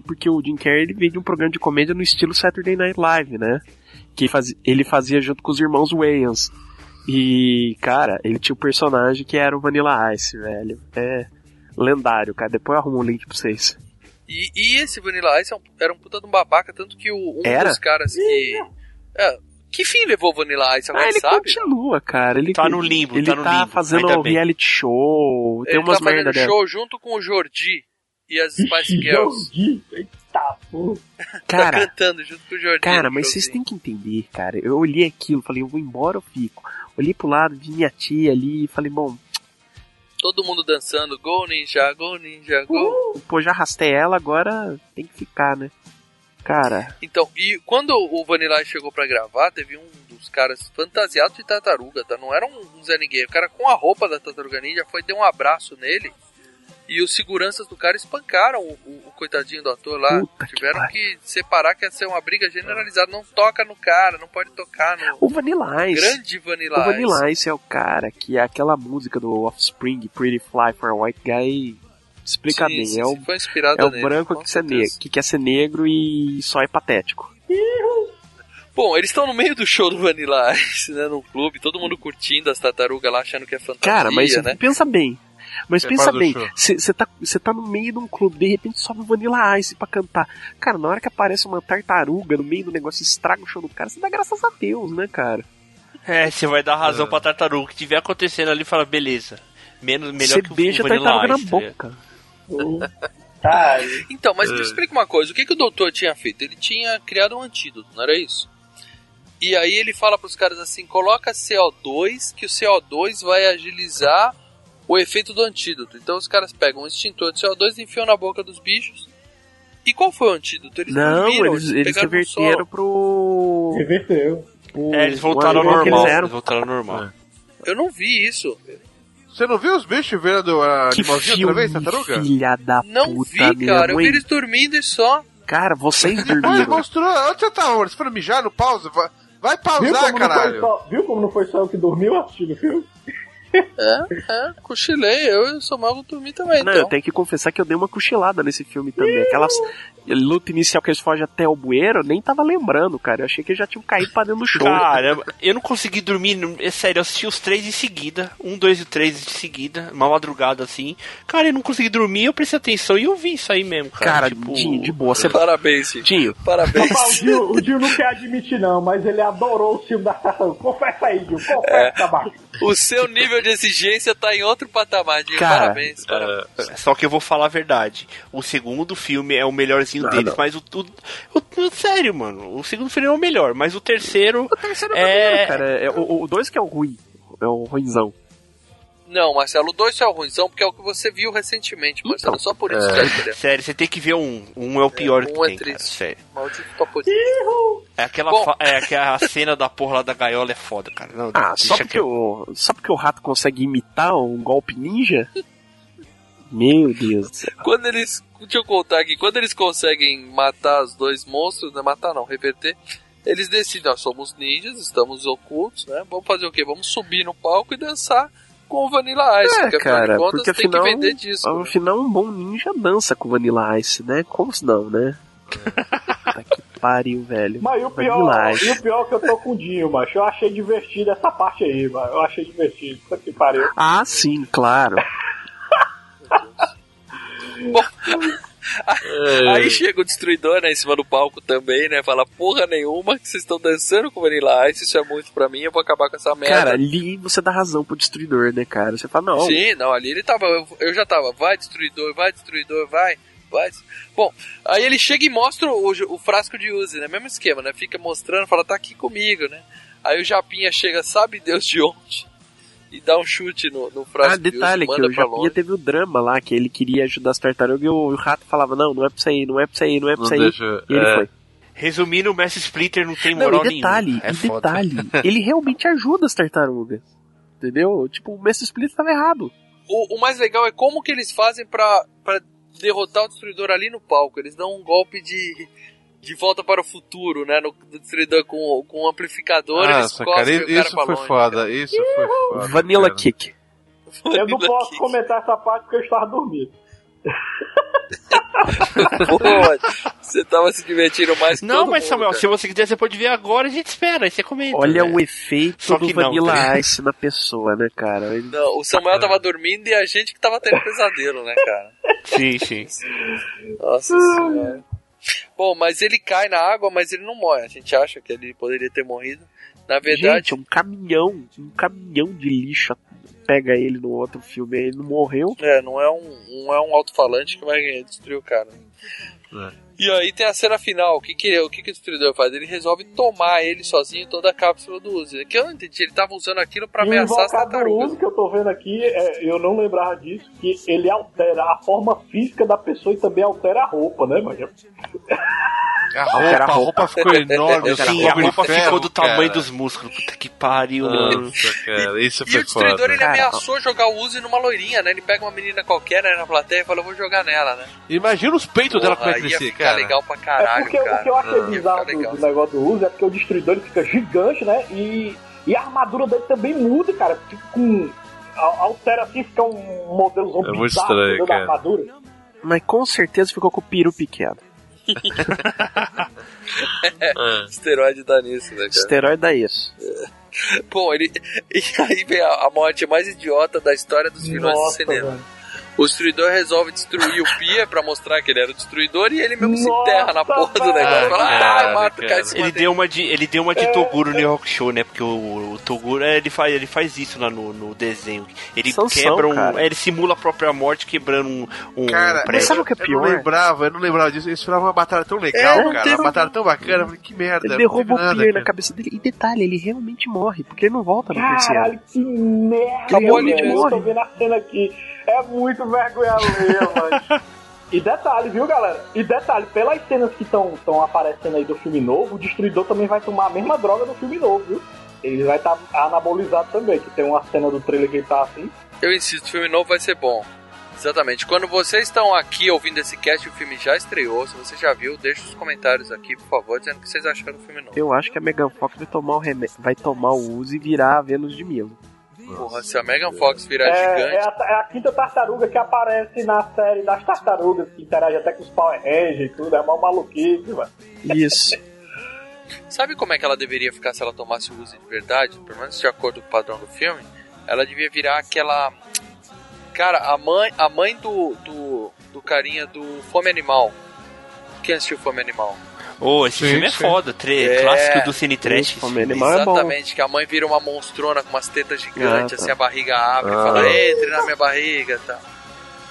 Porque o Jim Carrey ele veio de um programa de comédia no estilo Saturday Night Live, né? Que faz, ele fazia junto com os irmãos Wayans. E, cara, ele tinha um personagem que era o Vanilla Ice, velho. É lendário, cara. Depois eu arrumo um link pra vocês. E, e esse Vanilla Ice é um- era um puta de um babaca, tanto que o, um Era? dos caras que. É, que fim levou o Vanilla Ice? Ah, Alguém ele sabe? continua, cara. Ele Tá no limbo, ele tá no limbo, fazendo um reality show, tem Ele umas tá fazendo merda dela. show junto com o Jordi e as Spice Girls. Eita, pô. Cara, tá cantando junto com o Jordi. Cara, mas vocês têm que entender, cara. Eu olhei aquilo, falei, eu vou embora ou fico? Olhei pro lado, vi minha tia ali e falei, bom, Todo mundo dançando, Go Ninja, Go Ninja, Go. pô, já arrastei ela, agora tem que ficar, né? Cara, Então, e quando o Vanilla chegou pra gravar, teve um dos caras fantasiado de tartaruga, tá? Não era um, um Zé Ninguém. O cara com a roupa da tartaruga ninja foi, deu um abraço nele. E os seguranças do cara espancaram o, o- o coitadinho do ator lá. Tiveram que, separar, que ia ser uma briga generalizada. Não toca no cara, não pode tocar no. o Vanilla Ice. Grande Vanilla o Vanilla Ice. Ice é o cara que é aquela música do Offspring, Pretty Fly for a White Guy, explica Sim, bem. sim, é o, é o nele, branco que, ser certeza. ne- que quer ser negro e só é patético. Bom, eles estão no meio do show do Vanilla Ice, né? Num clube, todo mundo curtindo as tartarugas lá, achando que é fantasia, Cara, mas né? pensa bem. Mas Você pensa bem, você tá, cê tá no meio de um clube, de repente sobe o Vanilla Ice pra cantar. Cara, na hora que aparece uma tartaruga no meio do negócio e estraga o show do cara, você dá graças a Deus, né, cara? É, você vai dar É. razão pra tartaruga. O que tiver acontecendo ali, fala, beleza. Menos, melhor Você que o beija a Vanilla tartaruga na Ice, tá ligado? boca. Então, mas me É. explica uma coisa, o que, que o doutor tinha feito? Ele tinha criado um antídoto, não era isso? E aí ele fala pros caras assim, coloca CO2, que o CO2 vai agilizar o efeito do antídoto. Então os caras pegam um extintor de CO2 e enfiam na boca dos bichos. E qual foi o antídoto? Eles Não, dormiram, eles, eles reverteram pro. Reverteu. É, eles voltaram ao normal. eles. Eles voltaram ao normal. Eu não vi isso. Você não viu os bichos vendo a Que animalzinho outra vez, tartaruga? filha da Não puta, vi, minha cara. Eu vi eles dormindo e só. Cara, vocês Depois dormiram. mostrou. Onde você tá, Você foi mijar no pausa? Vai, vai Viu pausar, não caralho. só, viu como não foi só eu que dormiu assistindo o filme? É, é, cochilei. Eu e o Samuel dormi também, Não, então. eu tenho que confessar que eu dei uma cochilada nesse filme também. Aquelas luta inicial que eles fogem até o bueiro, eu nem tava lembrando, cara. Eu achei que eles já tinham caído pra dentro do show. Cara, eu não consegui dormir, é sério, eu assisti os três em seguida, um, dois e três de seguida, uma madrugada assim. Cara, eu não consegui dormir, eu prestei atenção e eu vi isso aí mesmo, cara. Cara, tipo, Dinho, de boa, você... Parabéns, Dinho. Parabéns. O Gil, o Gil não quer admitir não, mas ele adorou o filme da Tartaruga. Confessa aí, Gil. Confessa, É. tabaco. O seu nível de exigência tá em outro patamar, Dinho. Cara, Parabéns, parabéns. é, só que eu vou falar a verdade. O segundo filme é o melhorzinho Não, deles, não. mas o, o, o- Sério, mano. O segundo filme é o melhor, mas o terceiro. O terceiro é. cara, é, o, o dois que é o ruim. É o ruimzão. Não, Marcelo, o 2 é o ruimzão porque é o que você viu recentemente, Marcelo. Só por isso, É. entendendo? Sério, você tem que ver um. Um é o pior um que é tem, cara. triste. Sério. Maldito. É aquela, fa- é aquela cena da porra lá da gaiola é foda, cara. Não, Ah, só porque, o, só porque o rato consegue imitar um golpe ninja? Meu Deus do céu. Quando eles. Deixa eu contar aqui. Quando eles conseguem matar os dois monstros, não é matar não, reverter. Eles decidem, nós somos ninjas, estamos ocultos, né? Vamos fazer o quê? Vamos subir no palco e dançar com o Vanilla Ice. É, porque afinal cara, de contas porque tem afinal, que vender disso. né? afinal um bom ninja dança com Vanilla Ice, né? Como se não, né? Puta que pariu, velho. Mas e o pior, Vanilla e o pior é que eu tô com o Dinho, macho. Eu achei divertido essa parte aí, mano. Eu achei divertido. Puta que pariu. Ah, sim, claro. Aí chega o destruidor, né, em cima do palco também, né? Fala, porra nenhuma, que vocês estão dançando com Vanilla Ice, isso é muito pra mim, eu vou acabar com essa merda. Cara, ali você dá razão pro destruidor, né, cara? Você fala, não. Sim, não, ali ele tava. Eu, eu já tava, vai destruidor, vai destruidor, vai, vai. Bom, aí ele chega e mostra o, o frasco de Uzi, né? Mesmo esquema, né? Fica mostrando, fala, tá aqui comigo, né? Aí o Japinha chega, sabe Deus de onde? E dá um chute no, no frasco Ah, detalhe, de Uzi, que manda o Japinha teve o drama lá, que ele queria ajudar as tartarugas e o, o rato falava, não, não é pra você ir, não é pra você ir, não é pra Não você ir. deixa- E ele é. foi. Resumindo, o Mestre Splinter não tem Não, moral e detalhe, nenhuma. É e foda. detalhe, ele realmente ajuda as tartarugas. Entendeu? Tipo, o Mestre Splinter tava errado. O, o mais legal é como que eles fazem pra, pra derrotar o destruidor ali no palco. Eles dão um golpe de, de volta para o futuro, né? No, no destruidor com, com um amplificador, eles Nossa, cospem cara, cara isso pra foi longe. foda. Isso foi foda. Vanilla cara. Kick. Eu não posso comentar essa parte porque eu estava dormindo. Pô, você tava se divertindo mais que Não, todo mas mundo, Samuel, cara. se você quiser, você pode ver agora, a gente espera, aí você comenta. Olha né? o efeito Só do não, Vanilla? Ice na pessoa, né, cara? Ele- Não, o Samuel tava dormindo e a gente que tava tendo pesadelo, né, cara? Sim, sim. Nossa senhora. Bom, mas ele cai na água, mas ele não morre. A gente acha que ele poderia ter morrido. Na verdade, Gente, um caminhão, um caminhão de lixo pega ele no outro filme, ele não morreu. é, não é um, não é um alto-falante que vai destruir o cara. E aí tem a cena final. O que que, o, que que o destruidor faz? Ele resolve tomar ele sozinho toda a cápsula do Uzi. Que eu não entendi. Ele tava usando aquilo pra E o ameaçar as tartarugas. uso que eu tô vendo aqui, é, eu não lembrava disso, que ele altera a forma física da pessoa e também altera a roupa, né, mano? A roupa, a roupa ficou enorme. Sim, a roupa ferro, ficou do tamanho cara. dos músculos. Puta que pariu, mano. Nossa, cara, isso E foi o destruidor foda. ele ameaçou jogar o Uzi numa loirinha, né? Ele pega uma menina qualquer né, na plateia e fala, eu vou jogar nela, né? Imagina os peitos dela como é Porra, que ia crescer, cara. legal pra É caralho, porque cara. o que eu achei Ia bizarro ficar do, do negócio do uso é porque o destruidor ele fica gigante, né? E, e a armadura dele também muda, cara. Fica com. al- Altera assim, fica um modelozão É muito bizarro estranho, da cara. armadura. Mas com certeza ficou com o peru pequeno. Esteroide dá nisso, né, cara? Esteroide é isso. Bom, ele. E aí vem a, a morte mais idiota da história dos vilões do cinema. velho. O destruidor resolve destruir o Pia pra mostrar que ele era o destruidor e ele mesmo se Nossa, enterra na porra do negócio. Fala, cara, ah, mata, cara. cima Ele deu uma de, ele deu uma de Toguro no Rock Show, né? Porque o, o Toguro, é, ele faz, ele faz isso lá no, no desenho. Ele Sansão, quebra um, cara. é, ele simula a própria morte quebrando um, um Cara, prédio. sabe o que é eu pior? não lembrava, eu não lembrava disso. Eu esperava uma batalha tão legal, É, cara. Uma batalha tão bacana. Eu falei, que merda. Ele derruba o Pierre na cara. cabeça dele. E detalhe, ele realmente morre, porque ele não volta no terceiro. Caralho, que merda! Acabou ali. Eu tô vendo a cena aqui. É muito vergonha alheia, mano. E detalhe, viu, galera? E detalhe, pelas cenas que estão aparecendo aí do filme novo, o Destruidor também vai tomar a mesma droga do filme novo, viu? Ele vai estar anabolizado também, que tem uma cena do trailer que ele tá assim. Eu insisto, o filme novo vai ser bom. Exatamente. Quando vocês estão aqui ouvindo esse cast, o filme já estreou. Se você já viu, deixa os comentários aqui, por favor, dizendo o que vocês acharam do filme novo. Eu acho que a Megan Fox vai tomar o reme... vai tomar o uso e virar a Vênus de Milo. Porra, se a Megan Fox virar É, gigante. é a, é a quinta tartaruga que aparece na série das tartarugas, que interage até com os Power Rangers e tudo, é mó maluquice, mano. Isso. Sabe como é que ela deveria ficar se ela tomasse o Uzi de verdade? Pelo menos de acordo com o padrão do filme. Ela devia virar aquela. Cara, a mãe, a mãe do, do, do carinha do Fome Animal. Quem assistiu Fome Animal? Ô, esse Sim, filme é sim. foda, tre- É. clássico do Cine Trash. É. Exatamente, que a mãe vira uma monstrona com umas tetas gigantes, Ah, tá. assim a barriga abre e Ah. fala, entre na minha barriga e tal.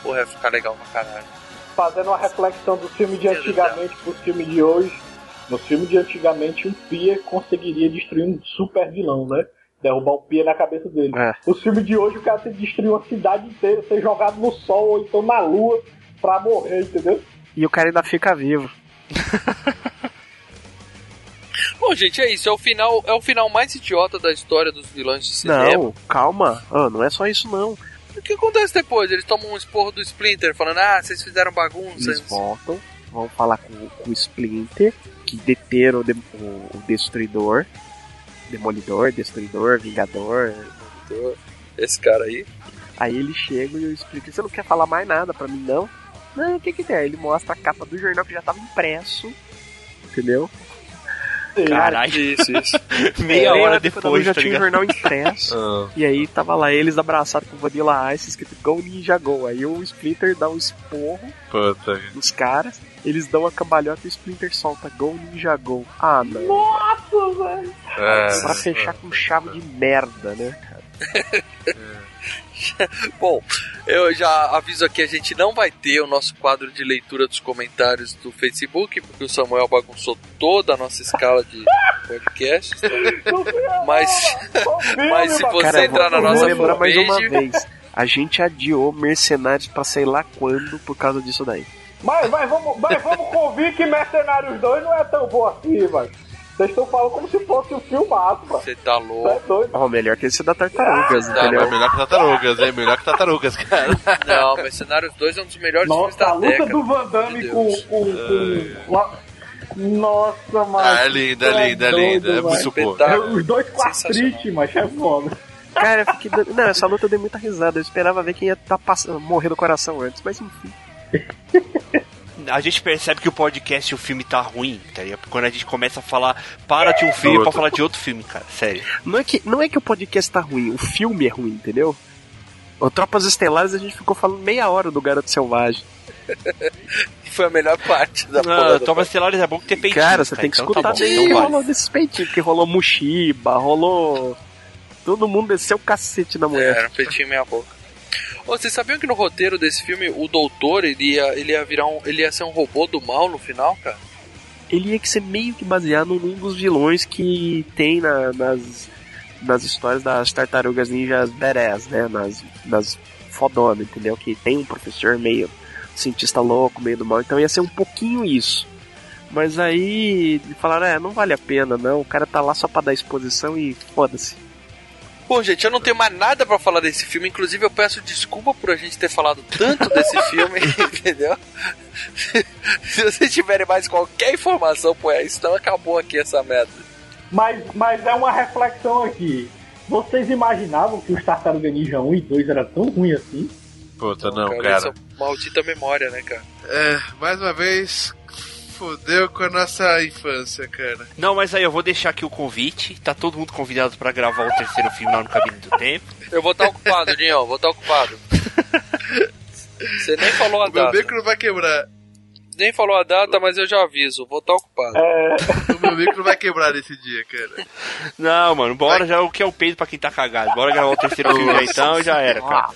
Porra, ia ficar legal pra caralho. Fazendo uma reflexão do filme de antigamente pro filme de hoje. No filme de antigamente, um Pia conseguiria destruir um super vilão, né? Derrubar um Pia na cabeça dele. É. No filme de hoje, o cara tem que destruir uma cidade inteira, ser jogado no sol ou então na lua pra morrer, entendeu? E o cara ainda fica vivo. Bom, gente, é isso. É o final, é o final mais idiota da história dos vilões de cinema. Não, calma. Ah, não é só isso não. O que acontece depois? Eles tomam um esporro do Splinter falando, ah, vocês fizeram bagunça. Eles voltam, vão falar com, com o Splinter, que deteram o, de- o- o Destruidor. Demolidor, Destruidor, Vingador. Esse cara aí. Aí ele chega e eu explico, você não quer falar mais nada pra mim, não? Não, o que que tem? Ele mostra a capa do jornal que já tava impresso, entendeu? Caralho. Isso, isso. Meia É, hora depois depois, já tá tinha o ligado? jornal impresso. Ah. E aí tava lá eles abraçados com Vanilla Ice, escrito Go Ninja Go. Aí o Splinter dá um esporro Puta. nos caras, eles dão a cambalhota e o Splinter solta Go Ninja Go. Ah, não. Nossa, velho! É. Pra fechar com chave de merda, né, cara? Bom, eu já aviso aqui, a gente não vai ter o nosso quadro de leitura dos comentários do Facebook, porque o Samuel bagunçou toda a nossa escala de podcasts. Mas, mas se você Cara, entrar na vou, nossa vou lembrar mais uma fanpage, vez. A gente adiou Mercenários pra sei lá quando por causa disso daí. Mas, mas, vamos, mas vamos convir que Mercenários 2 não é tão bom assim, mano. Vocês estão falando como se fosse um filmaço, mano. você tá Você é louco. doido. Ó, melhor que esse da Tartarugas, É entendeu? melhor que tartarugas, é melhor que tartarugas, cara. Não, Mercenários 2 é um dos melhores filmes Nossa, da a luta década. do Van Damme de com, com, com, uma- Nossa, mano. Ah, é linda, é linda, é linda. É muito boa. Espetáculo. Os dois com artrite, mas é foda. Cara, eu fiquei dando... Não, essa luta eu dei muita risada. Eu esperava ver quem ia tá passando, morrer do coração antes, mas enfim. A gente percebe que o podcast e o filme tá ruim, tá ligado? Quando a gente começa a falar, para de um filme pra falar de outro filme, cara. Sério. Não é, que, não é que o podcast tá ruim, o filme é ruim, entendeu? O Tropas Estelares a gente ficou falando meia hora do Garoto Selvagem. Foi a melhor parte da Não. Tropas Estelares é bom que tem peitinho. Cara, você tem que então escutar tá bom, bem então o que rolou desses peitinhos, porque rolou Mushiba, rolou. Todo mundo desceu o cacete da mulher. Era um peitinho meia boca. Vocês sabiam que no roteiro desse filme o doutor ele ia, ele ia virar um. ele ia ser um robô do mal no final, cara? Ele ia que ser meio que baseado num dos vilões que tem na- nas, nas histórias das tartarugas ninjas badass, né? Nas, nas fodonas, entendeu? Que tem um professor meio cientista louco, meio do mal. Então ia ser um pouquinho isso. Mas aí falaram, é, não vale a pena, não. O cara tá lá só pra dar exposição e foda-se. Bom, gente, eu não tenho mais nada pra falar desse filme. Inclusive, eu peço desculpa por a gente ter falado tanto desse filme, entendeu? Se vocês tiverem mais qualquer informação, pô, aí, senão acabou aqui essa merda. Mas, mas é uma reflexão aqui. Vocês imaginavam que os Tartaruga Ninja 1 e 2 era tão ruim assim? Puta, não, Cara, cara. isso é maldita memória, né, cara? É, mais uma vez, fodeu com a nossa infância, cara. Não, mas aí eu vou deixar aqui o convite. Tá todo mundo convidado pra gravar o terceiro filme lá no Cabine do Tempo. Eu vou estar ocupado, Dinho, vou estar ocupado. Você nem falou a O meu data. micro vai quebrar. Nem falou a data, mas eu já aviso, vou estar ocupado. O meu micro vai quebrar nesse dia, cara. Não, mano, bora já o que é o peito pra quem tá cagado. Bora gravar o terceiro filme então já era, cara.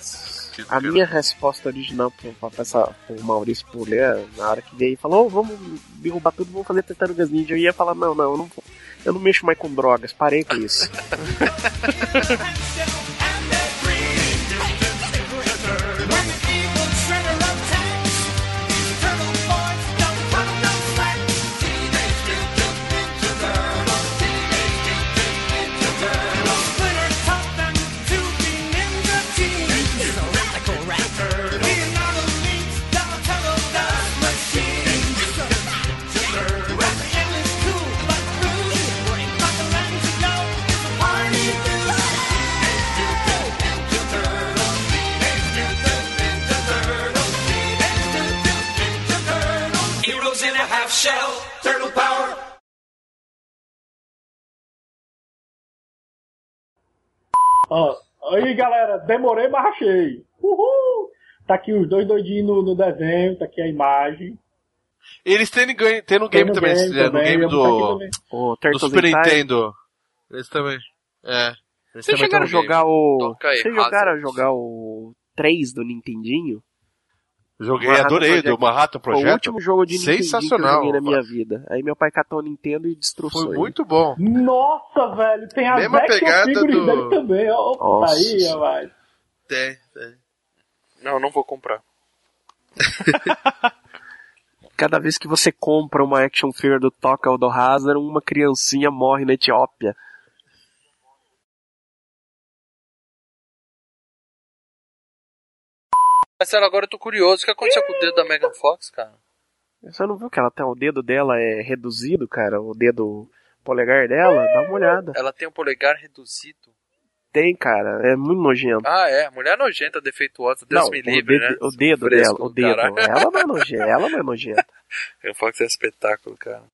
A minha resposta original pra, pra essa, pro Maurício Pulé, na hora que veio, falou, "Ô, vamos derrubar tudo, vamos fazer tartarugas ninja. Eu ia falar, não, não, eu não, eu não mexo mais com drogas, parei com isso. shell, turtle power. Ó, aí galera, demorei, mas achei. Uhul! Tá aqui os dois doidinhos no, no desenho, tá aqui a imagem. Eles têm, no game- tem no Tem game no também, game se quiser, no também, game do, também. O do Super. Nintendo. Eles também. É. Eles Vocês também chegaram a jogar o. Vocês jogaram a jogar o 3 do Nintendinho? Joguei, Manhattan adorei, Project. do Manhattan Foi o Project. último jogo de Nintendinho que eu joguei na minha vida. Aí meu pai catou o Nintendo e destroçou Foi ele. muito bom. Nossa, velho, tem as Mesma pegada do- dele também, ó. Nossa. Aí, rapaz. Tem, tem. Não, não vou comprar. Cada vez que você compra uma action figure do Toca ou do Hazard, uma criancinha morre na Etiópia. Mas sério, agora eu tô curioso. O que aconteceu com o dedo da Megan Fox, cara? Você não viu que ela tem o dedo dela é reduzido, cara? O dedo polegar dela? Dá uma olhada. Ela tem um polegar reduzido. Tem, cara. É muito nojento. Ah, é. Mulher nojenta, defeituosa. Deus não, me o livre, dedo, né? o dedo Fresco dela, o do dedo. caralho. Ela não é nojenta. Ela não é nojenta. Megan Fox é espetáculo, cara.